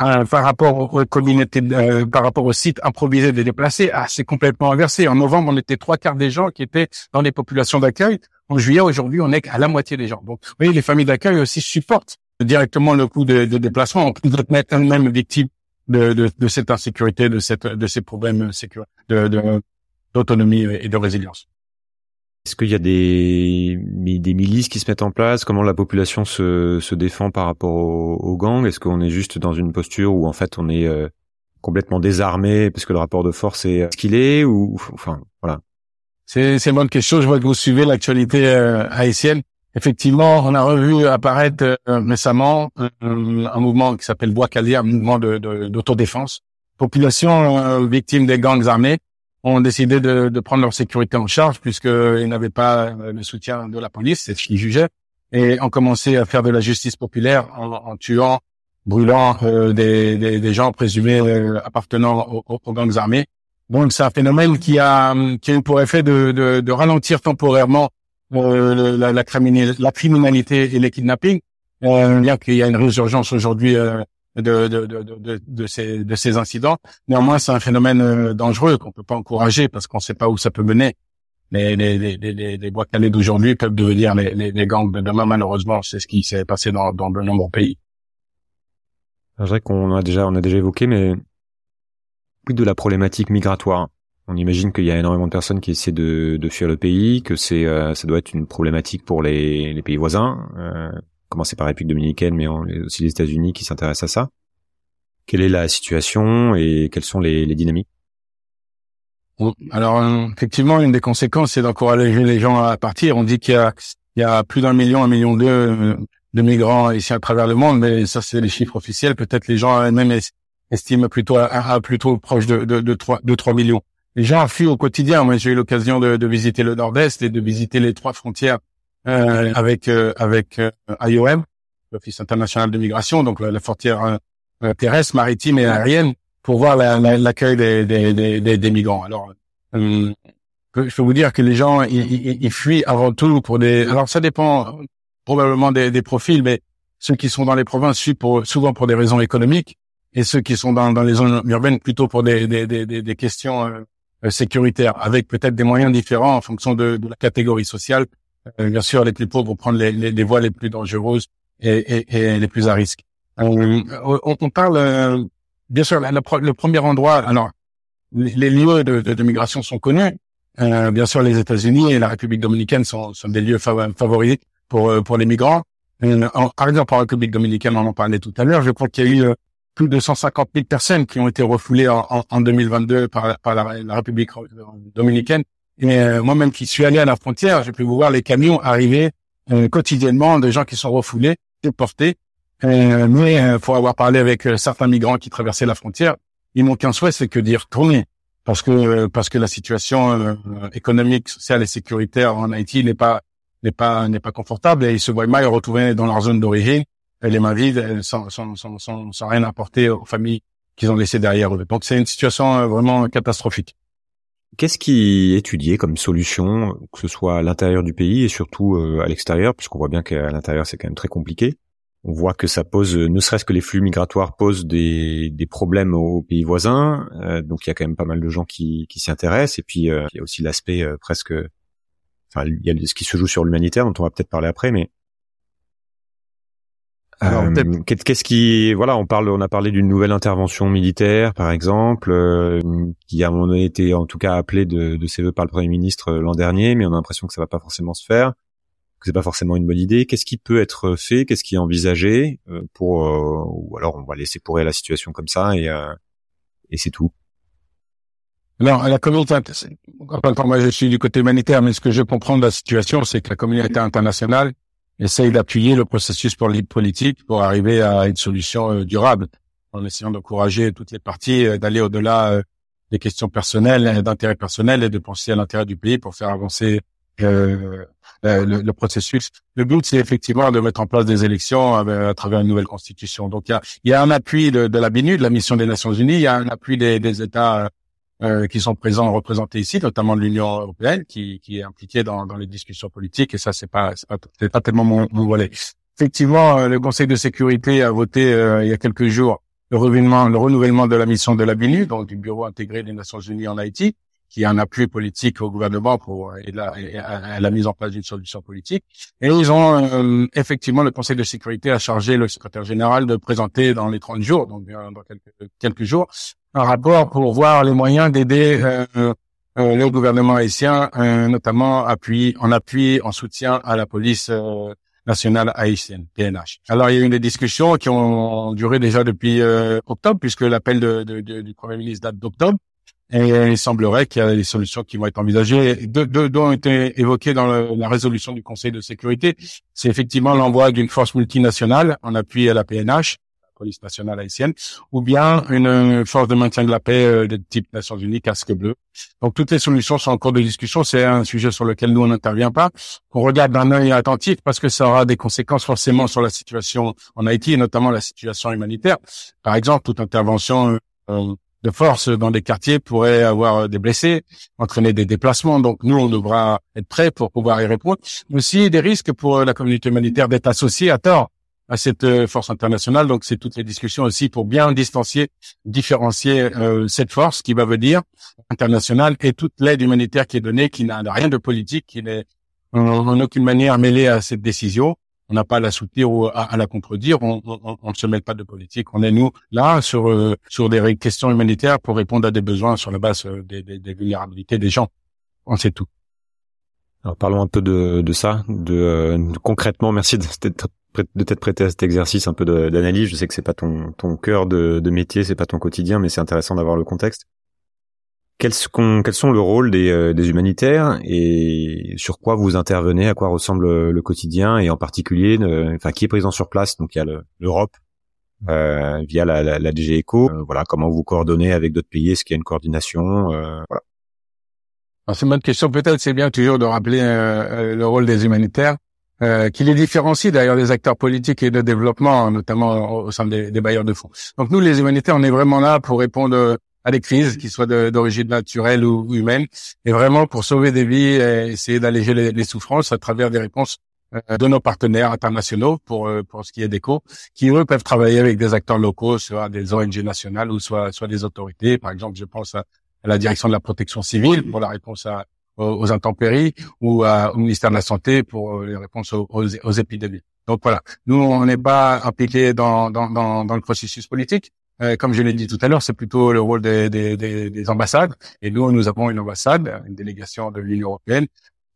euh, par rapport aux communautés, euh, par rapport aux sites improvisés des déplacés, ah, c'est complètement inversé. En novembre, on était trois quarts des gens qui étaient dans les populations d'accueil. En juillet, aujourd'hui, on est à la moitié des gens. Donc, vous voyez, les familles d'accueil aussi supportent directement le coût de, de déplacement, en plus d'être elles-mêmes victimes de, de, de, cette insécurité, de, cette, de ces problèmes de, d'autonomie et de résilience. Est-ce qu'il y a des, des milices qui se mettent en place? Comment la population se, se défend par rapport aux, gangs Est-ce qu'on est juste dans une posture où en fait on est euh, complètement désarmé parce que le rapport de force est ce qu'il est ou enfin voilà. C'est c'est une bonne question. Je vois que vous suivez l'actualité euh, haïtienne. Effectivement, on a revu apparaître euh, récemment un mouvement qui s'appelle Bois Calier, un mouvement de d'autodéfense. Population victime des gangs armés ont décidé de, de, prendre leur sécurité en charge puisqu'ils n'avaient pas euh, le soutien de la police, c'est ce qu'ils jugeaient, et ont commencé à faire de la justice populaire en, en tuant brûlant des, des, des, gens présumés appartenant aux, aux, gangs armés. Donc c'est un phénomène qui a qui a pour effet de, de, de ralentir temporairement la, la, la, criminalité et les kidnappings. bien qu'il y a une résurgence aujourd'hui de, de, de, de, ces, de ces incidents. Néanmoins, c'est un phénomène euh, dangereux qu'on peut pas encourager parce qu'on sait pas où ça peut mener. Les, les, les, les, les bois calés d'aujourd'hui peuvent devenir les, les, les, gangs de demain, malheureusement. C'est ce qui s'est passé dans, dans de nombreux pays. C'est vrai qu'on a déjà, on a déjà évoqué, mais plus de la problématique migratoire. On imagine qu'il y a énormément de personnes qui essaient de, fuir le pays, que c'est, euh, ça doit être une problématique pour les, pays voisins. Euh, commencer par la République dominicaine, mais aussi les États-Unis qui s'intéressent à ça. Quelle est la situation et quelles sont les, dynamiques? Alors, euh, effectivement, une des conséquences, c'est d'encourager les gens à partir. On dit qu'il y y a plus d'un million, un million deux euh, de migrants ici à travers le monde, mais ça, c'est les chiffres officiels. Peut-être les gens eux-mêmes estiment plutôt à, plutôt proche de, de, de, 3, de 3 millions. Les gens fuient au quotidien. Moi, j'ai eu l'occasion de, de visiter le Nord-Est et de visiter les trois frontières euh, avec euh, avec euh, IOM, l'Office international de migration, donc la, frontière terrestre, maritime et aérienne, pour voir l'accueil des, des, des, des, migrants. Alors, je peux vous dire que les gens ils, ils, fuient avant tout pour des. Alors ça dépend probablement des, des profils, mais ceux qui sont dans les provinces fuient pour, souvent pour des raisons économiques et ceux qui sont dans, dans les zones urbaines plutôt pour des, des, des, des questions sécuritaires, avec peut-être des moyens différents en fonction de, de la catégorie sociale euh, bien sûr, les plus pauvres vont prendre les, les, les voies les plus dangereuses et, et, et, les plus à risque. Euh, on, on, parle, euh, bien sûr, le, premier endroit, alors, les, lieux de, de, de, migration sont connus. Euh, bien sûr, les États-Unis et la République dominicaine sont, sont des lieux favoris pour, pour les migrants. par exemple, en République dominicaine, on en parlait tout à l'heure, je crois qu'il y a eu plus de 150 000 personnes qui ont été refoulées en, en, 2022 par, la, République dominicaine. Et euh, moi-même qui suis allé à la frontière, j'ai pu voir les camions arriver euh, quotidiennement de gens qui sont refoulés, déportés. Euh, mais pour avoir parlé avec certains migrants qui traversaient la frontière, ils n'ont qu'un souhait, c'est que d'y retourner, parce que parce que la situation économique, sociale et sécuritaire en Haïti n'est pas n'est pas n'est pas confortable. Et ils se voient mal retrouver dans leur zone d'origine, les mains vides, sans, sans, sans, sans, rien apporter aux familles qu'ils ont laissées derrière eux. Donc c'est une situation vraiment catastrophique. Qu'est-ce qui est étudié comme solution, que ce soit à l'intérieur du pays et surtout euh, à l'extérieur, puisqu'on voit bien qu'à l'intérieur c'est quand même très compliqué. On voit que ça pose, ne serait-ce que les flux migratoires posent des, des problèmes aux pays voisins, euh, donc il y a quand même pas mal de gens qui, qui s'y intéressent, et puis euh, il y a aussi l'aspect presque, enfin il y a ce qui se joue sur l'humanitaire dont on va peut-être parler après, mais euh, qu'est-ce qui, voilà, on parle, on a parlé d'une nouvelle intervention militaire, par exemple, euh, qui donné était en tout cas appelée de, de ses voeux par le premier ministre euh, l'an dernier, mais on a l'impression que ça va pas forcément se faire, que c'est pas forcément une bonne idée. Qu'est-ce qui peut être fait, qu'est-ce qui est envisagé pour, ou alors on va laisser pourrir la situation comme ça et et c'est tout. Non, la communauté, moi je suis du côté humanitaire, mais ce que je comprends de la situation, c'est que la communauté internationale essaye d'appuyer le processus politique pour arriver à une solution euh, durable, en essayant d'encourager toutes les parties euh, d'aller au-delà euh, des questions personnelles, d'intérêt personnel et de penser à l'intérêt du pays pour faire avancer le, processus. Le but, c'est effectivement de mettre en place des élections à, travers une nouvelle constitution. Donc, il y a, un appui de, la BINU, de la mission des Nations Unies, il y a un appui des États euh, qui sont présents représentés ici, notamment de l'Union européenne, qui, qui est impliquée dans, dans les discussions politiques. Et ça, c'est pas c'est pas, pas tellement mon, mon, volet. Effectivement, euh, le Conseil de sécurité a voté euh, il y a quelques jours le renouvellement, le renouvellement de la mission de la BINU, donc du Bureau intégré des Nations Unies en Haïti, qui a un appui politique au gouvernement pour et la, et la mise en place d'une solution politique. Et ils ont effectivement le Conseil de sécurité a chargé le secrétaire général de présenter dans les 30 jours, donc dans quelques, jours, un rapport pour voir les moyens d'aider euh, euh, le gouvernement haïtien, euh, notamment appui, en appui, en soutien à la police euh, nationale haïtienne, PNH. Alors, il y a eu des discussions qui ont duré déjà depuis octobre, puisque l'appel de, de, du Premier ministre date d'octobre. Et il semblerait qu'il y a des solutions qui vont être envisagées. Deux, deux, deux ont été évoquées dans la résolution du Conseil de sécurité. C'est effectivement l'envoi d'une force multinationale en appui à la PNH police nationale haïtienne, ou bien une force de maintien de la paix de type Nations Unies, casque bleu. Donc toutes les solutions sont en cours de discussion. C'est un sujet sur lequel nous on n'intervient pas. On regarde d'un œil attentif parce que ça aura des conséquences forcément sur la situation en Haïti et notamment la situation humanitaire. Par exemple, toute intervention de force dans des quartiers pourrait avoir euh, des blessés, entraîner des déplacements. Donc nous, on devra être prêts pour pouvoir y répondre. Mais aussi des risques pour euh, la communauté humanitaire d'être associée à tort à cette euh, force internationale. Donc c'est toutes les discussions aussi pour bien distancier, différencier cette force qui va venir internationale et toute l'aide humanitaire qui est donnée, qui n'a rien de politique, qui n'est en aucune manière mêlée à cette décision on n'a pas à la soutenir ou à, la contredire. On, ne se mêle pas de politique. On est nous là sur euh, sur des questions humanitaires pour répondre à des besoins sur la base euh, des, vulnérabilités des gens. On sait tout. Alors parlons un peu de, de ça, de, euh, concrètement. Merci de de t'être prêté à cet exercice un peu d'analyse. Je sais que c'est pas ton ton cœur de, de métier, c'est pas ton quotidien, mais c'est intéressant d'avoir le contexte. Quels, quels, sont le rôle des, euh, des, humanitaires et sur quoi vous intervenez, à quoi ressemble le quotidien et en particulier, enfin qui est présent sur place Donc il y a l'Europe euh, via la, la, la DG Eco. Euh, voilà, comment vous coordonnez avec d'autres pays? Est-ce qu'il y a une coordination? Euh, Voilà. C'est une bonne question. Peut-être c'est bien toujours de rappeler euh, le rôle des humanitaires, qui les différencie d'ailleurs des acteurs politiques et de développement, notamment au sein des, des bailleurs de fonds. Donc nous, les humanitaires, on est vraiment là pour répondre à des crises, qui soient d'origine naturelle ou humaine, et vraiment pour sauver des vies et essayer d'alléger les, souffrances à travers des réponses euh, de nos partenaires internationaux pour euh, pour ce qui est d'éco, qui eux peuvent travailler avec des acteurs locaux, soit des ONG nationales ou soit soit des autorités. Par exemple, je pense à, la direction de la protection civile pour la réponse à, aux, intempéries ou au ministère de la santé pour euh, les réponses aux, aux, épidémies. Donc voilà, nous on n'est pas impliqués dans, dans, dans, dans le processus politique, euh, comme je l'ai dit tout à l'heure, c'est plutôt le rôle des, des, des, des, ambassades. Et nous, nous avons une ambassade, une délégation de l'Union européenne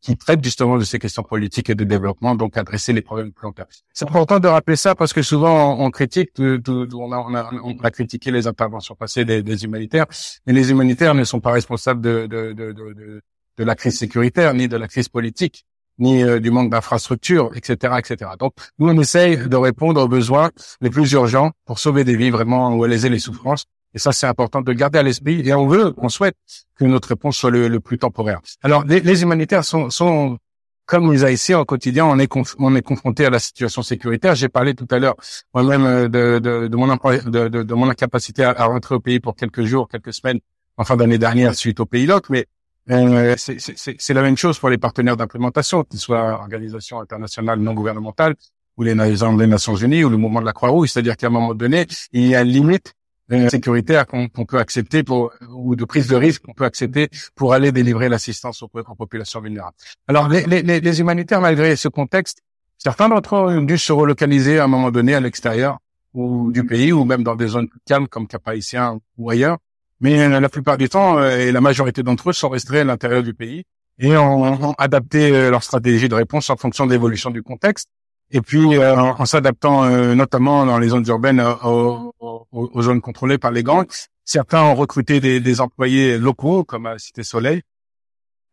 qui traite justement de ces questions politiques et de développement, donc adresser les problèmes long C'est important de rappeler ça parce que souvent on, critique, on, a, on, a, on, a, critiqué les interventions passées des, des, humanitaires, mais les humanitaires ne sont pas responsables de, de, de, de, de la crise sécuritaire ni de la crise politique ni euh, du manque d'infrastructures, etc., etc. Donc, nous, on essaye de répondre aux besoins les plus urgents pour sauver des vies vraiment ou alléger les souffrances. Et ça, c'est important de garder à l'esprit. Et on veut, on souhaite que notre réponse soit le, plus temporaire. Alors, les, humanitaires sont, sont comme les Haïtiens au quotidien, on est, on est confronté à la situation sécuritaire. J'ai parlé tout à l'heure moi-même euh, de, de, de, mon de, de, mon incapacité à, rentrer au pays pour quelques jours, quelques semaines en fin d'année dernière suite au pays loc, mais euh, c'est la même chose pour les partenaires d'implémentation, qu'ils soient organisations internationales non gouvernementales ou les, Nations Unies ou le mouvement de la Croix-Rouge. C'est-à-dire qu'à un moment donné, il y a une limite euh, sécuritaire qu'on peut accepter pour ou de prise de risque qu'on peut accepter pour aller délivrer l'assistance aux, populations vulnérables. Alors les, les, les, humanitaires, malgré ce contexte, certains d'entre eux ont dû se relocaliser à un moment donné à l'extérieur ou du pays ou même dans des zones calmes comme Cap Haïtien ou ailleurs mais euh, la plupart du temps, euh, et la majorité d'entre eux sont restés à l'intérieur du pays et ont, adapté euh, leur stratégie de réponse en fonction de l'évolution du contexte. Et puis, en, s'adaptant notamment dans les zones urbaines aux, zones contrôlées par les gangs, certains ont recruté des, des employés locaux, comme à Cité Soleil,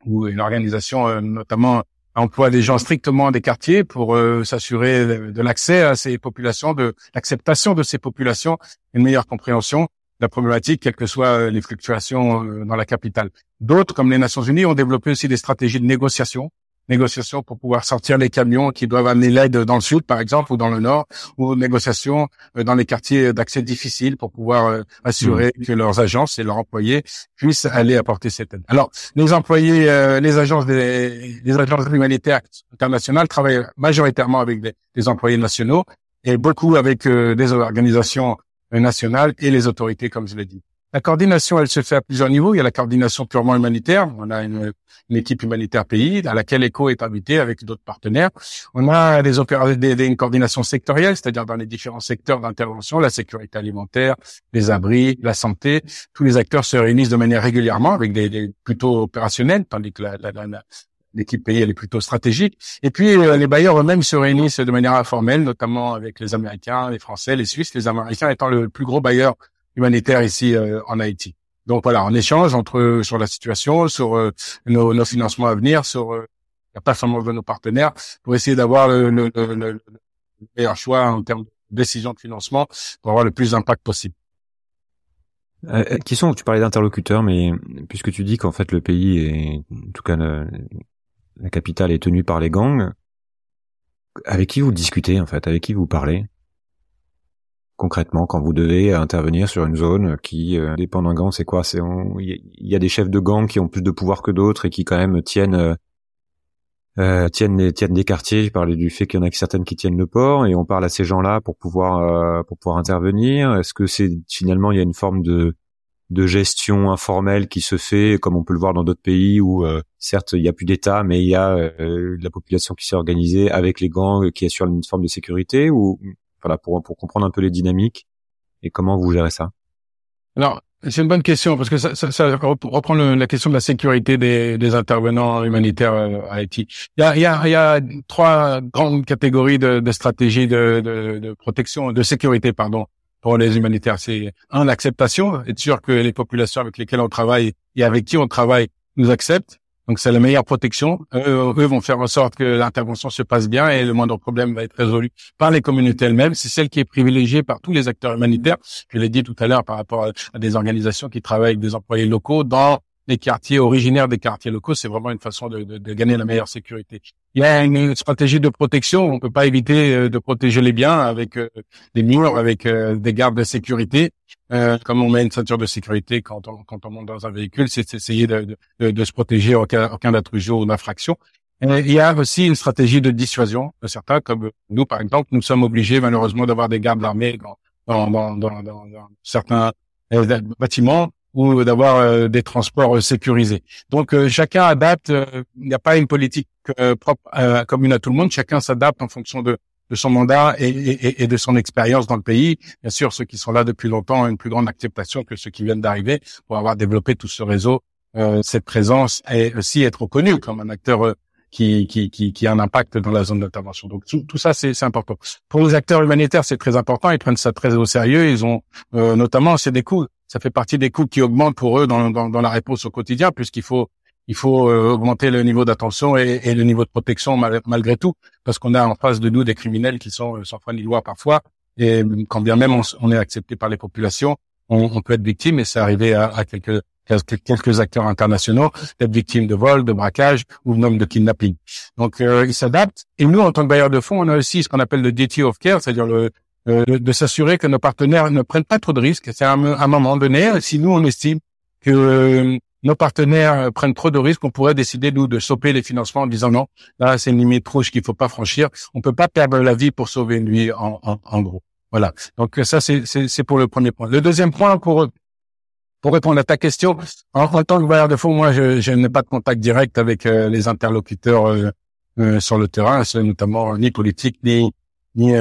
ou une organisation notamment emploie des gens strictement des quartiers pour s'assurer de l'accès à ces populations, de l'acceptation de ces populations, une meilleure compréhension la problématique, quelles que soient euh, les fluctuations euh, dans la capitale. D'autres, comme les Nations Unies, ont développé aussi des stratégies de négociation, négociation pour pouvoir sortir les camions qui doivent amener l'aide dans le sud, par exemple, ou dans le nord, ou négociation euh, dans les quartiers d'accès difficiles pour pouvoir assurer mmh. que leurs agences et leurs employés puissent aller apporter cette aide. Alors, les employés, les agences des les agences humanitaires internationales travaillent majoritairement avec des, employés nationaux et beaucoup avec des organisations nationale et les autorités, comme je l'ai dit. La coordination, elle se fait à plusieurs niveaux. Il y a la coordination purement humanitaire. On a une, équipe humanitaire pays à laquelle ECHO est invité avec d'autres partenaires. On a des, des, des une coordination sectorielle, c'est-à-dire dans les différents secteurs d'intervention, la sécurité alimentaire, les abris, la santé. Tous les acteurs se réunissent de manière régulièrement avec des, des plutôt opérationnels, tandis que la, la, la, l'équipe pays elle est plutôt stratégique. Et puis euh, les bailleurs eux-mêmes se réunissent de manière informelle, notamment avec les Américains, les Français, les Suisses, les Américains étant le plus gros bailleur humanitaire ici euh, en Haïti. Donc voilà, on échange entre sur la situation, sur euh, nos, nos, financements à venir, sur la performance de nos partenaires, pour essayer d'avoir le, le, le, meilleur choix en termes décisions de financement pour avoir le plus d'impact possible. Euh, euh, qui sont, tu parlais d'interlocuteurs, mais puisque tu dis qu'en fait le pays est, en tout cas la capitale est tenue par les gangs, avec qui vous discutez en fait, avec qui vous parlez? Concrètement quand vous devez intervenir sur une zone qui euh, dépend d'un gang, c'est quoi? C'est il y, a des chefs de gang qui ont plus de pouvoir que d'autres et qui quand même tiennent euh, euh, tiennent les, tiennent des quartiers. Je parlais du fait qu'il y en a certaines qui tiennent le port et on parle à ces gens-là pour pouvoir euh, pour pouvoir intervenir. Est-ce que c'est finalement il y a une forme de de gestion informelle qui se fait comme on peut le voir dans d'autres pays où certes il y a plus d'État mais il y a la population qui s'est organisée avec les gangs qui assure une forme de sécurité ou voilà, pour, pour comprendre un peu les dynamiques et comment vous gérez ça? Alors, c'est une bonne question parce que ça, ça, ça reprend la question de la sécurité des, des intervenants humanitaires euh, à Haïti. Il y a, y a, y a trois grandes catégories de, de stratégies de, de, de, protection, de sécurité, pardon, pour les humanitaires. C'est un l'acceptation, être sûr que les populations avec lesquelles on travaille et avec qui on travaille nous acceptent. Donc c'est la meilleure protection. Eux, eux, vont faire en sorte que l'intervention se passe bien et le moindre problème va être résolu par les communautés elles-mêmes. C'est celle qui est privilégiée par tous les acteurs humanitaires. Je l'ai dit tout à l'heure par rapport à, des organisations qui travaillent avec des employés locaux dans les quartiers originaires des quartiers locaux. C'est vraiment une façon de, de, de, gagner la meilleure sécurité. Il y a une stratégie de protection. On peut pas éviter euh, de protéger les biens avec euh, des murs, avec euh, des gardes de sécurité. Euh, comme on met une ceinture de sécurité quand on, quand on monte dans un véhicule, c'est essayer de, de, se protéger en cas, cas d'intrusion ou d'infraction. Il y a aussi une stratégie de dissuasion de certains, comme nous par exemple, nous sommes obligés malheureusement d'avoir des gardes armés dans, dans, dans, dans, certains bâtiments ou d'avoir euh, des transports sécurisés. Donc chacun adapte. Il n'y a pas une politique propre commune à tout le monde. Chacun s'adapte en fonction de de son mandat et, et, et de son expérience dans le pays. Bien sûr, ceux qui sont là depuis longtemps ont une plus grande acceptation que ceux qui viennent d'arriver pour avoir développé tout ce réseau, euh, cette présence et aussi être reconnu comme un acteur euh, qui, qui, qui, qui, a un impact dans la zone d'intervention. Donc tout, tout ça, c'est important. Pour les acteurs humanitaires, c'est très important. Ils prennent ça très au sérieux. Ils ont euh, notamment, c'est des coûts. Ça fait partie des coûts qui augmentent pour eux dans, dans, dans la réponse au quotidien, puisqu'il faut il faut euh, augmenter le niveau d'attention et, et, le niveau de protection malgré tout, parce qu'on a en face de nous des criminels qui sont euh, sans foi ni loi parfois, et quand bien même on, est accepté par les populations, on, on, peut être victime, et c'est arrivé à, à, quelques quelques acteurs internationaux d'être victimes de vol, de braquage ou même de kidnapping. Donc euh, ils s'adaptent. Et nous, en tant que bailleurs de fonds, on a aussi ce qu'on appelle le duty of care, c'est-à-dire le euh, de, s'assurer que nos partenaires ne prennent pas trop de risques. C'est à, un moment donné, si nous on estime que nos partenaires euh, prennent trop de risques, on pourrait décider nous de stopper les financements en disant non, là c'est une limite rouge qu'il faut pas franchir. On peut pas perdre la vie pour sauver une vie en, en, en gros. Voilà. Donc ça c'est pour le premier point. Le deuxième point pour pour répondre à ta question, en, tant que bailleur de fonds, moi je, je n'ai pas de contact direct avec euh, les interlocuteurs euh, sur le terrain, notamment ni politique ni ni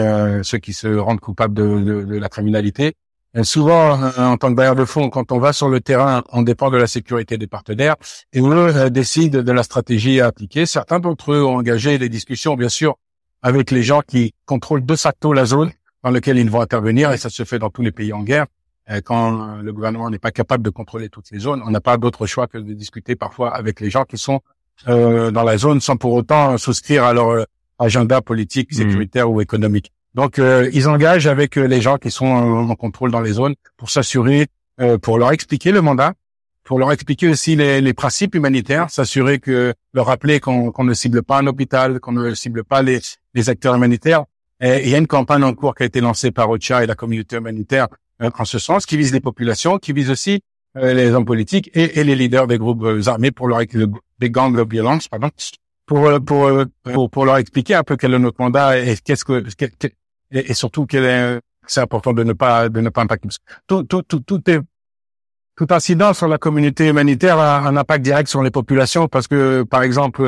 ceux qui se rendent coupables de, de, de la criminalité. Euh, souvent, euh, en tant que bailleur de fonds, quand on va sur le terrain, on dépend de la sécurité des partenaires et on euh, décide de la stratégie à appliquer. Certains d'entre eux ont engagé des discussions, bien sûr, avec les gens qui contrôlent de facto la zone dans laquelle ils vont intervenir et ça se fait dans tous les pays en guerre. Quand le gouvernement n'est pas capable de contrôler toutes les zones, on n'a pas d'autre choix que de discuter parfois avec les gens qui sont dans la zone sans pour autant souscrire à leur agenda politique, mmh. sécuritaire ou économique. Donc, euh, ils engagent avec euh, les gens qui sont en contrôle dans les zones pour s'assurer, euh, pour leur expliquer le mandat, pour leur expliquer aussi les, les principes humanitaires, s'assurer que leur rappeler qu'on ne cible pas un hôpital, qu'on ne cible pas les, les acteurs humanitaires. Et il y a une campagne en cours qui a été lancée par OCHA et la communauté humanitaire en ce sens, qui vise les populations, qui vise aussi les hommes politiques et, et, les leaders des groupes armés pour leur des gangs de violence, pardon, pour, pour, pour, pour leur expliquer un peu quel est notre mandat et qu'est-ce que, et, et surtout qu'elle c'est important de ne pas de ne pas impacter. Tout, tout, tout, tout est tout incident sur la communauté humanitaire a un impact direct sur les populations parce que, par exemple,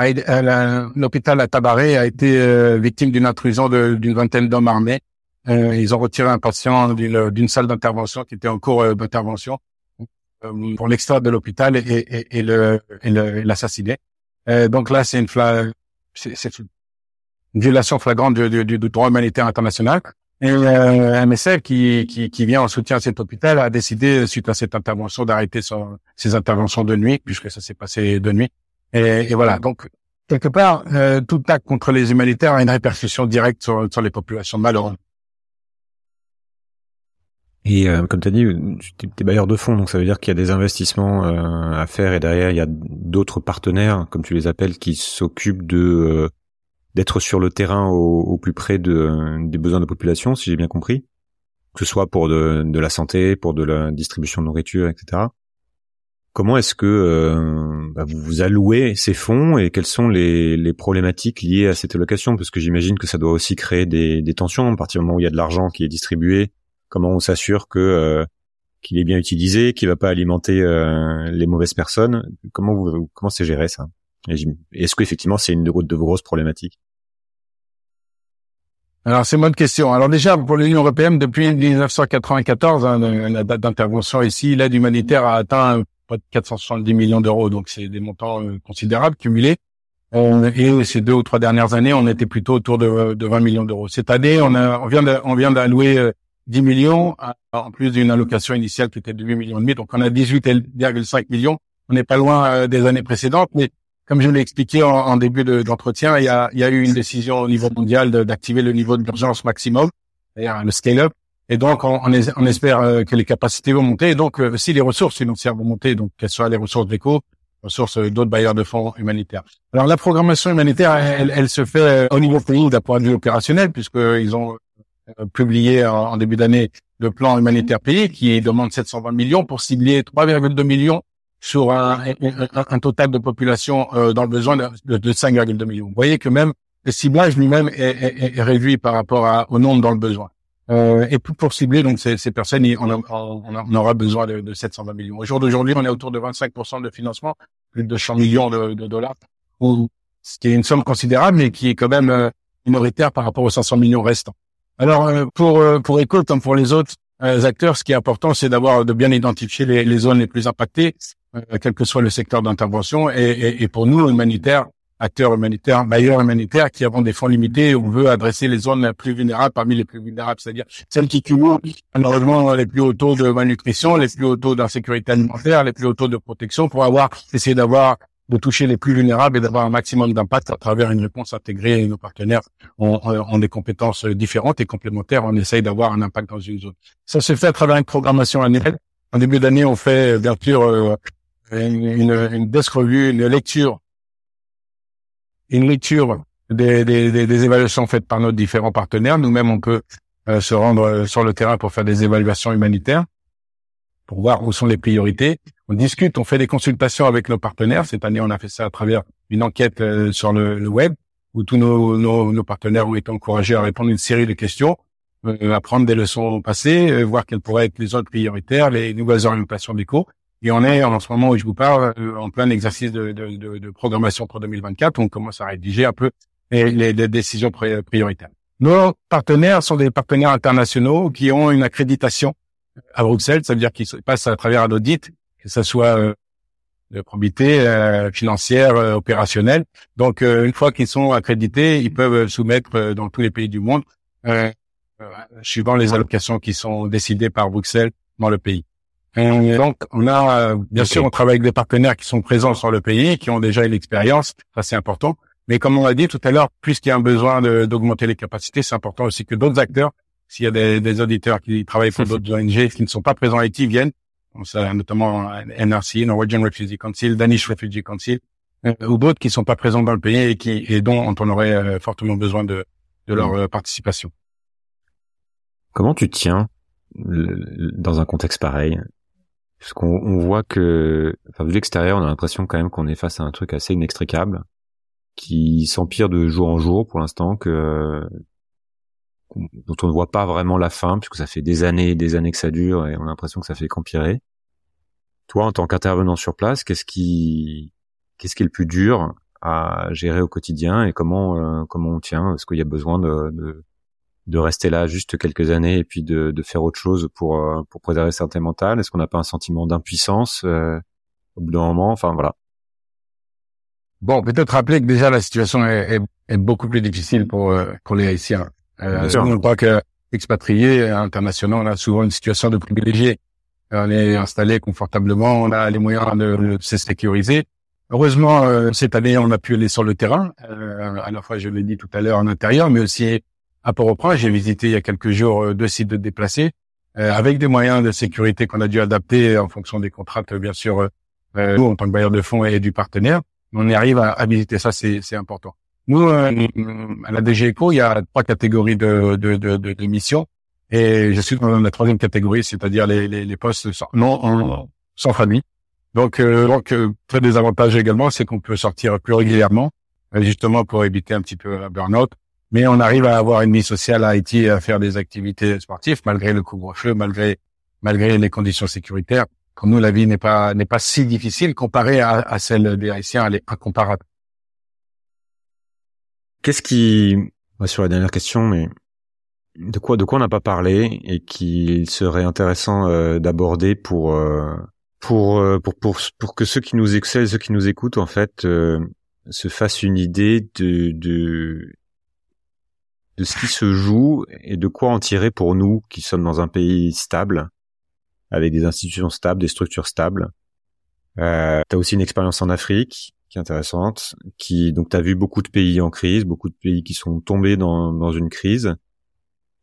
euh, l'hôpital à Tabaré a été euh, victime d'une intrusion d'une vingtaine d'hommes armés. Euh, ils ont retiré un patient d'une salle d'intervention qui était en cours d'intervention pour l'extraire de l'hôpital et, et, et, le l'assassiner. donc là, c'est une c'est une violation flagrante du, du, du, droit humanitaire international. Et euh, MSF, qui, qui, qui, vient en soutien à cet hôpital, a décidé, suite à cette intervention, d'arrêter ses interventions de nuit, puisque ça s'est passé de nuit. Et, et, voilà. Donc, quelque part, euh, tout acte contre les humanitaires a une répercussion directe sur, sur les populations malheureuses. Et euh, comme tu as dit, tu es bailleur de fonds, donc ça veut dire qu'il y a des investissements euh, à faire et derrière il y a d'autres partenaires, comme tu les appelles, qui s'occupent de euh, d'être sur le terrain au, plus près de, des besoins de la population, si j'ai bien compris, que ce soit pour de, de, la santé, pour de la distribution de nourriture, etc. Comment est-ce que bah, vous vous allouez ces fonds et quelles sont les, les problématiques liées à cette allocation? Parce que j'imagine que ça doit aussi créer des, des tensions à partir du moment où il y a de l'argent qui est distribué Comment on s'assure que euh, qu'il est bien utilisé, qu'il va pas alimenter euh, les mauvaises personnes Comment vous, comment c'est géré ça? Est-ce qu'effectivement c'est une de, vos grosses problématiques? Alors c'est une bonne question. Alors déjà pour l'Union européenne depuis 1994, hein, la date d'intervention ici, l'aide humanitaire a atteint près de 470 millions d'euros, donc c'est des montants euh, considérables cumulés. et ces deux ou trois dernières années, on était plutôt autour de, de 20 millions d'euros. Cette année, on, a, on vient d'allouer 10 millions, en plus d'une allocation initiale qui était de 8 millions et demi. Donc, on a 18,5 millions. On n'est pas loin euh, des années précédentes, mais comme je l'ai expliqué en, début d'entretien, il, y a, il y a eu une décision au niveau mondial d'activer le niveau d'urgence maximum, c'est-à-dire le scale-up. Et donc, on, espère euh, que les capacités vont monter. Et donc, euh, si les ressources financières vont monter, donc qu'elles soient les ressources d'éco, ressources d'autres bailleurs de fonds humanitaires. Alors, la programmation humanitaire, elle, elle se fait au niveau pays d'un point de vue opérationnel, puisqu'ils ont publié en, début d'année le plan humanitaire pays qui demande 720 millions pour cibler 3,2 millions sur un, un, total de population euh, dans le besoin de, de 5,2 millions. Vous voyez que même le ciblage lui-même est, est, est, réduit par rapport à, au nombre dans le besoin. Euh, et pour, cibler donc ces, ces personnes, on, on, aura besoin de, de 720 millions. Au jour d'aujourd'hui, on est autour de 25% de financement, plus de 200 millions de, de dollars, ce qui est une somme considérable, mais qui est quand même euh, minoritaire par rapport aux 500 millions restants. Alors euh, pour euh, pour École comme pour les autres euh, acteurs, ce qui est important, c'est d'avoir de bien identifier les, les, zones les plus impactées, quel que soit le secteur d'intervention. Et, et, et, pour nous, humanitaires, acteurs humanitaires, bailleurs humanitaires, qui avons des fonds limités, on veut adresser les zones les plus vulnérables parmi les plus vulnérables, c'est-à-dire celles qui cumulent malheureusement les plus hauts taux de malnutrition, les plus hauts taux d'insécurité alimentaire, les plus hauts taux de protection, pour avoir essayer d'avoir de toucher les plus vulnérables et d'avoir un maximum d'impact à travers une réponse intégrée. Et nos partenaires ont, des compétences différentes et complémentaires. On essaye d'avoir un impact dans une zone. Ça se fait à travers une programmation annuelle. En début d'année, on fait bien sûr euh, une, une, desk revue, une lecture, une lecture des, des, des, évaluations faites par nos différents partenaires. Nous-mêmes, on peut euh, se rendre euh, sur le terrain pour faire des évaluations humanitaires, pour voir où sont les priorités on discute, on fait des consultations avec nos partenaires. Cette année, on a fait ça à travers une enquête euh, sur le, web où tous nos, nos, partenaires ont été encouragés à répondre à une série de questions, euh, à prendre des leçons passées, euh, voir quelles pourraient être les autres prioritaires, les nouvelles orientations d'éco. Et on est en ce moment où je vous parle en plein exercice de, de, de, programmation pour 2024. On commence à rédiger un peu les, les, décisions prioritaires. Nos partenaires sont des partenaires internationaux qui ont une accréditation à Bruxelles. Ça veut dire qu'ils passent à travers un audit que ce soit euh, de probité euh, financière, euh, opérationnelle. Donc, une fois qu'ils sont accrédités, ils peuvent soumettre dans tous les pays du monde, suivant les allocations qui sont décidées par Bruxelles dans le pays. Et donc, on a, bien sûr, on travaille avec des partenaires qui sont présents sur le pays, qui ont déjà une expérience, ça c'est important. Mais comme on l'a dit tout à l'heure, puisqu'il y a un besoin d'augmenter les capacités, c'est important aussi que d'autres acteurs, s'il y a des, des, auditeurs qui travaillent pour d'autres ONG qui ne sont pas présents à Haïti, viennent notamment NRC, Norwegian Refugee Council, Danish Refugee Council, euh, ou d'autres qui sont pas présents dans le pays et qui et dont on aurait euh, fortement besoin de, de leur euh, participation. Comment tu tiens dans un contexte pareil? Parce qu'on on voit que, enfin, de l'extérieur, on a l'impression quand même qu'on est face à un truc assez inextricable, qui s'empire de jour en jour pour l'instant, que dont on ne voit pas vraiment la fin, puisque ça fait des années et des années que ça dure, et on a l'impression que ça fait qu'empirer. Toi, en tant qu'intervenant sur place, qu'est-ce qui, qu'est-ce qui est le plus dur à gérer au quotidien et comment, euh, comment on tient? Est-ce qu'il y a besoin de, de, de, rester là juste quelques années et puis de, de faire autre chose pour, euh, pour préserver sa santé mentale? Est-ce qu'on n'a pas un sentiment d'impuissance euh, au bout d'un moment? Enfin voilà. Bon, peut-être rappeler que déjà la situation est, est, est beaucoup plus difficile pour, pour les Haïtiens. Euh, on croit que expatriés internationaux, on a souvent une situation de privilégié. On est installé confortablement, on a les moyens de, se sécuriser. Heureusement, euh, cette année, on a pu aller sur le terrain. Euh, à la fois, je l'ai dit tout à l'heure, en intérieur, mais aussi à Port-au-Prince. J'ai visité il y a quelques jours euh, deux sites de déplacés avec des moyens de sécurité qu'on a dû adapter en fonction des contraintes, bien sûr, nous en tant que bailleur de fonds et du partenaire. On y arrive à, à visiter ça, c'est important. Nous, à la DG Eco, il y a trois catégories de, de, de, de missions. Et je suis dans la troisième catégorie, c'est-à-dire les, les, les postes sans, non, sans famille. Donc, euh, donc euh, très des avantages également, c'est qu'on peut sortir plus régulièrement, euh, justement pour éviter un petit peu la burn-out. Mais on arrive à avoir une vie sociale à Haïti et à faire des activités sportives malgré le couvre-feu, malgré malgré les conditions sécuritaires. Pour nous, la vie n'est pas n'est pas si difficile comparée à, à celle des Haïtiens, elle est incomparable. Qu'est-ce qui, sur la dernière question, mais de quoi de quoi on n'a pas parlé et qu'il serait intéressant d'aborder pour pour, euh, pour, pour, pour que ceux qui nous excellent, ceux qui nous écoutent, en fait, euh, se fassent une idée de, de, de ce qui se joue et de quoi en tirer pour nous qui sommes dans un pays stable, avec des institutions stables, des structures stables. Euh, tu as aussi une expérience en Afrique qui est intéressante, qui donc tu as vu beaucoup de pays en crise, beaucoup de pays qui sont tombés dans, dans une crise.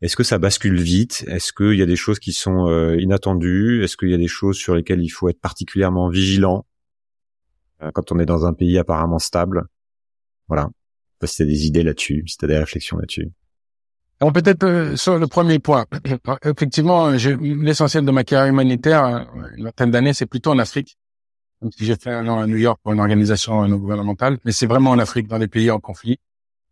Est-ce que ça bascule vite? Est-ce qu'il y a des choses qui sont euh, inattendues? Est-ce qu'il y a des choses sur lesquelles il faut être particulièrement vigilant? Euh, quand on est dans un pays apparemment stable Voilà. Je sais si tu as des idées là-dessus, si tu as des réflexions là-dessus. Alors peut-être euh, sur le premier point. [CLEARS THROAT] Effectivement, l'essentiel de ma carrière humanitaire, une vingtaine d'années, c'est plutôt en Afrique. Même si j'ai fait un an à New York pour une organisation non gouvernementale, mais c'est vraiment en Afrique, dans les pays en conflit.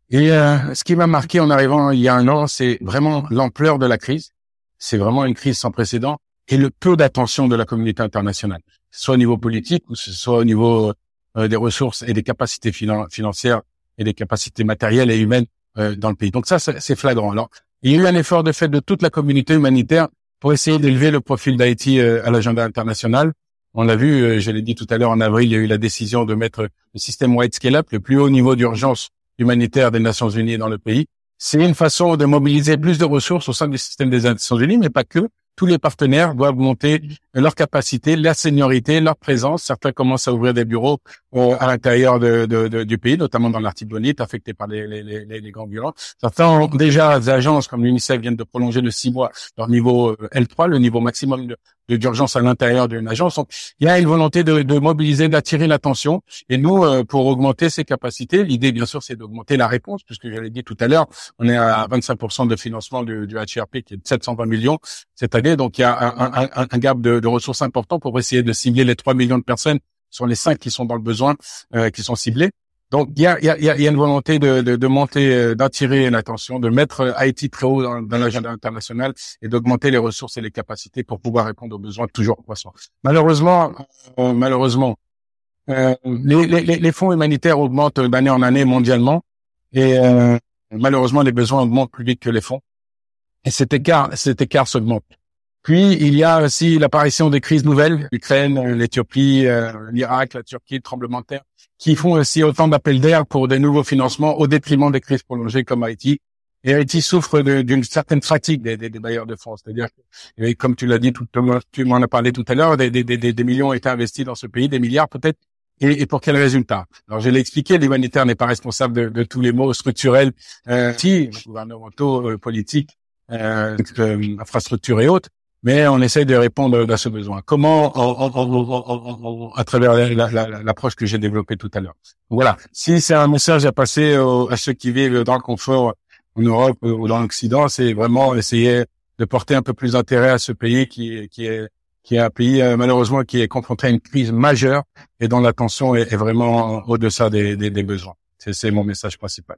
Et euh, ce qui m'a marqué en arrivant il y a un an, c'est vraiment l'ampleur de la crise. C'est vraiment une crise sans précédent et le peu d'attention de la communauté internationale, soit au niveau politique ou soit au niveau euh, des ressources et des capacités financières et des capacités matérielles et humaines euh, dans le pays. Donc ça, c'est flagrant. Alors, il y a eu un effort de fait de toute la communauté humanitaire pour essayer d'élever le profil d'Haïti à l'agenda international. On l'a vu, je l'ai dit tout à l'heure, en avril, il y a eu la décision de mettre le système White Scale Up, le plus haut niveau d'urgence humanitaire des Nations Unies dans le pays. C'est une façon de mobiliser plus de ressources au sein du système des Nations Unies, mais pas que. Tous les partenaires doivent monter leur capacité, leur seniorité, leur présence. Certains commencent à ouvrir des bureaux euh, à l'intérieur du pays, notamment dans l'Artibonite, affecté par les, les, les, les grands violents. Certains ont déjà des agences comme l'UNICEF viennent de prolonger de six mois leur niveau euh, L3, le niveau maximum de, d'urgence à l'intérieur d'une agence. Donc, il y a une volonté de, de mobiliser, d'attirer l'attention. Et nous, euh, pour augmenter ces capacités, l'idée, bien sûr, c'est d'augmenter la réponse, puisque je l'ai dit tout à l'heure, on est à 25% de financement du, du HRP qui est de 720 millions cette année. Donc, il y a un, un, gap de, de, ressources important pour essayer de cibler les 3 millions de personnes sur les 5 qui sont dans le besoin, euh, qui sont ciblés. Donc il y a, une volonté de, monter, euh, d'attirer l'attention, de mettre euh, Haïti très haut dans, l'agenda international et d'augmenter les ressources et les capacités pour pouvoir répondre aux besoins toujours croissants. Malheureusement, euh, malheureusement, les, fonds humanitaires augmentent d'année en année mondialement et malheureusement les besoins augmentent plus vite que les fonds. Et cet écart, cet écart s'augmente. Puis il y a aussi l'apparition des crises nouvelles, l'Ukraine, l'Éthiopie, l'Irak, la Turquie, le tremblement de terre qui font aussi autant d'appels d'air pour de nouveaux financements au détriment des crises prolongées comme Haïti. Et Haïti souffre d'une certaine fatigue des, des, des, bailleurs de fonds. C'est-à-dire que, comme tu l'as dit, tout, tu m'en as parlé tout à l'heure, des, des, millions ont été investis dans ce pays, des milliards peut-être. Et, pour quel résultat? Alors, je l'ai expliqué, l'humanitaire n'est pas responsable de, tous les maux structurels, euh, si, gouvernementaux, euh, politiques, euh, euh, infrastructures et autres mais on essaye de répondre à ce besoin. Comment À travers l'approche que j'ai développée tout à l'heure. Voilà. Si c'est un message à passer à ceux qui vivent dans le confort en Europe ou dans l'Occident, c'est vraiment essayer de porter un peu plus d'intérêt à ce pays qui, qui est qui est un pays euh, malheureusement qui est confronté à une crise majeure et dont l'attention est, vraiment au-deçà des, des besoins. C'est mon message principal.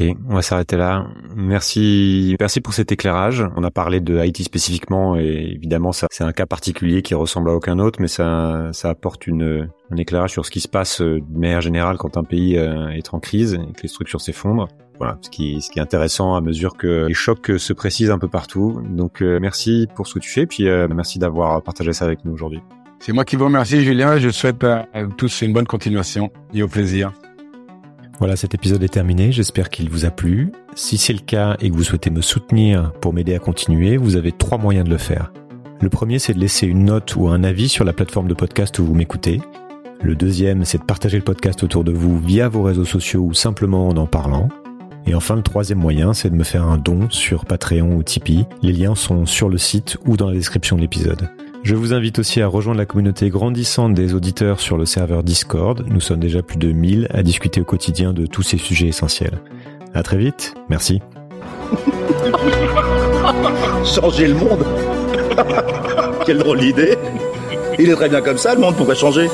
Ok, on va s'arrêter là. Merci, merci pour cet éclairage. On a parlé de Haïti spécifiquement et évidemment ça, c'est un cas particulier qui ressemble à aucun autre, mais ça, ça apporte une, un éclairage sur ce qui se passe euh, de manière générale quand un pays euh, est en crise et que les structures s'effondrent. Voilà, ce qui, ce qui est intéressant à mesure que les chocs se précisent un peu partout. Donc euh, merci pour ce que tu fais, puis merci d'avoir partagé ça avec nous aujourd'hui. C'est moi qui vous remercie, Julien. Je souhaite à tous une bonne continuation et au plaisir. Voilà, cet épisode est terminé. J'espère qu'il vous a plu. Si c'est le cas et que vous souhaitez me soutenir pour m'aider à continuer, vous avez trois moyens de le faire. Le premier, c'est de laisser une note ou un avis sur la plateforme de podcast où vous m'écoutez. Le deuxième, c'est de partager le podcast autour de vous via vos réseaux sociaux ou simplement en en parlant. Et enfin, le troisième moyen, c'est de me faire un don sur Patreon ou Tipeee. Les liens sont sur le site ou dans la description de l'épisode. Je vous invite aussi à rejoindre la communauté grandissante des auditeurs sur le serveur Discord. Nous sommes déjà plus de 1000 à discuter au quotidien de tous ces sujets essentiels. À très vite. Merci. [LAUGHS] Changer le monde [LAUGHS] Quelle drôle d'idée Il est très bien comme ça, le monde, pourquoi changer?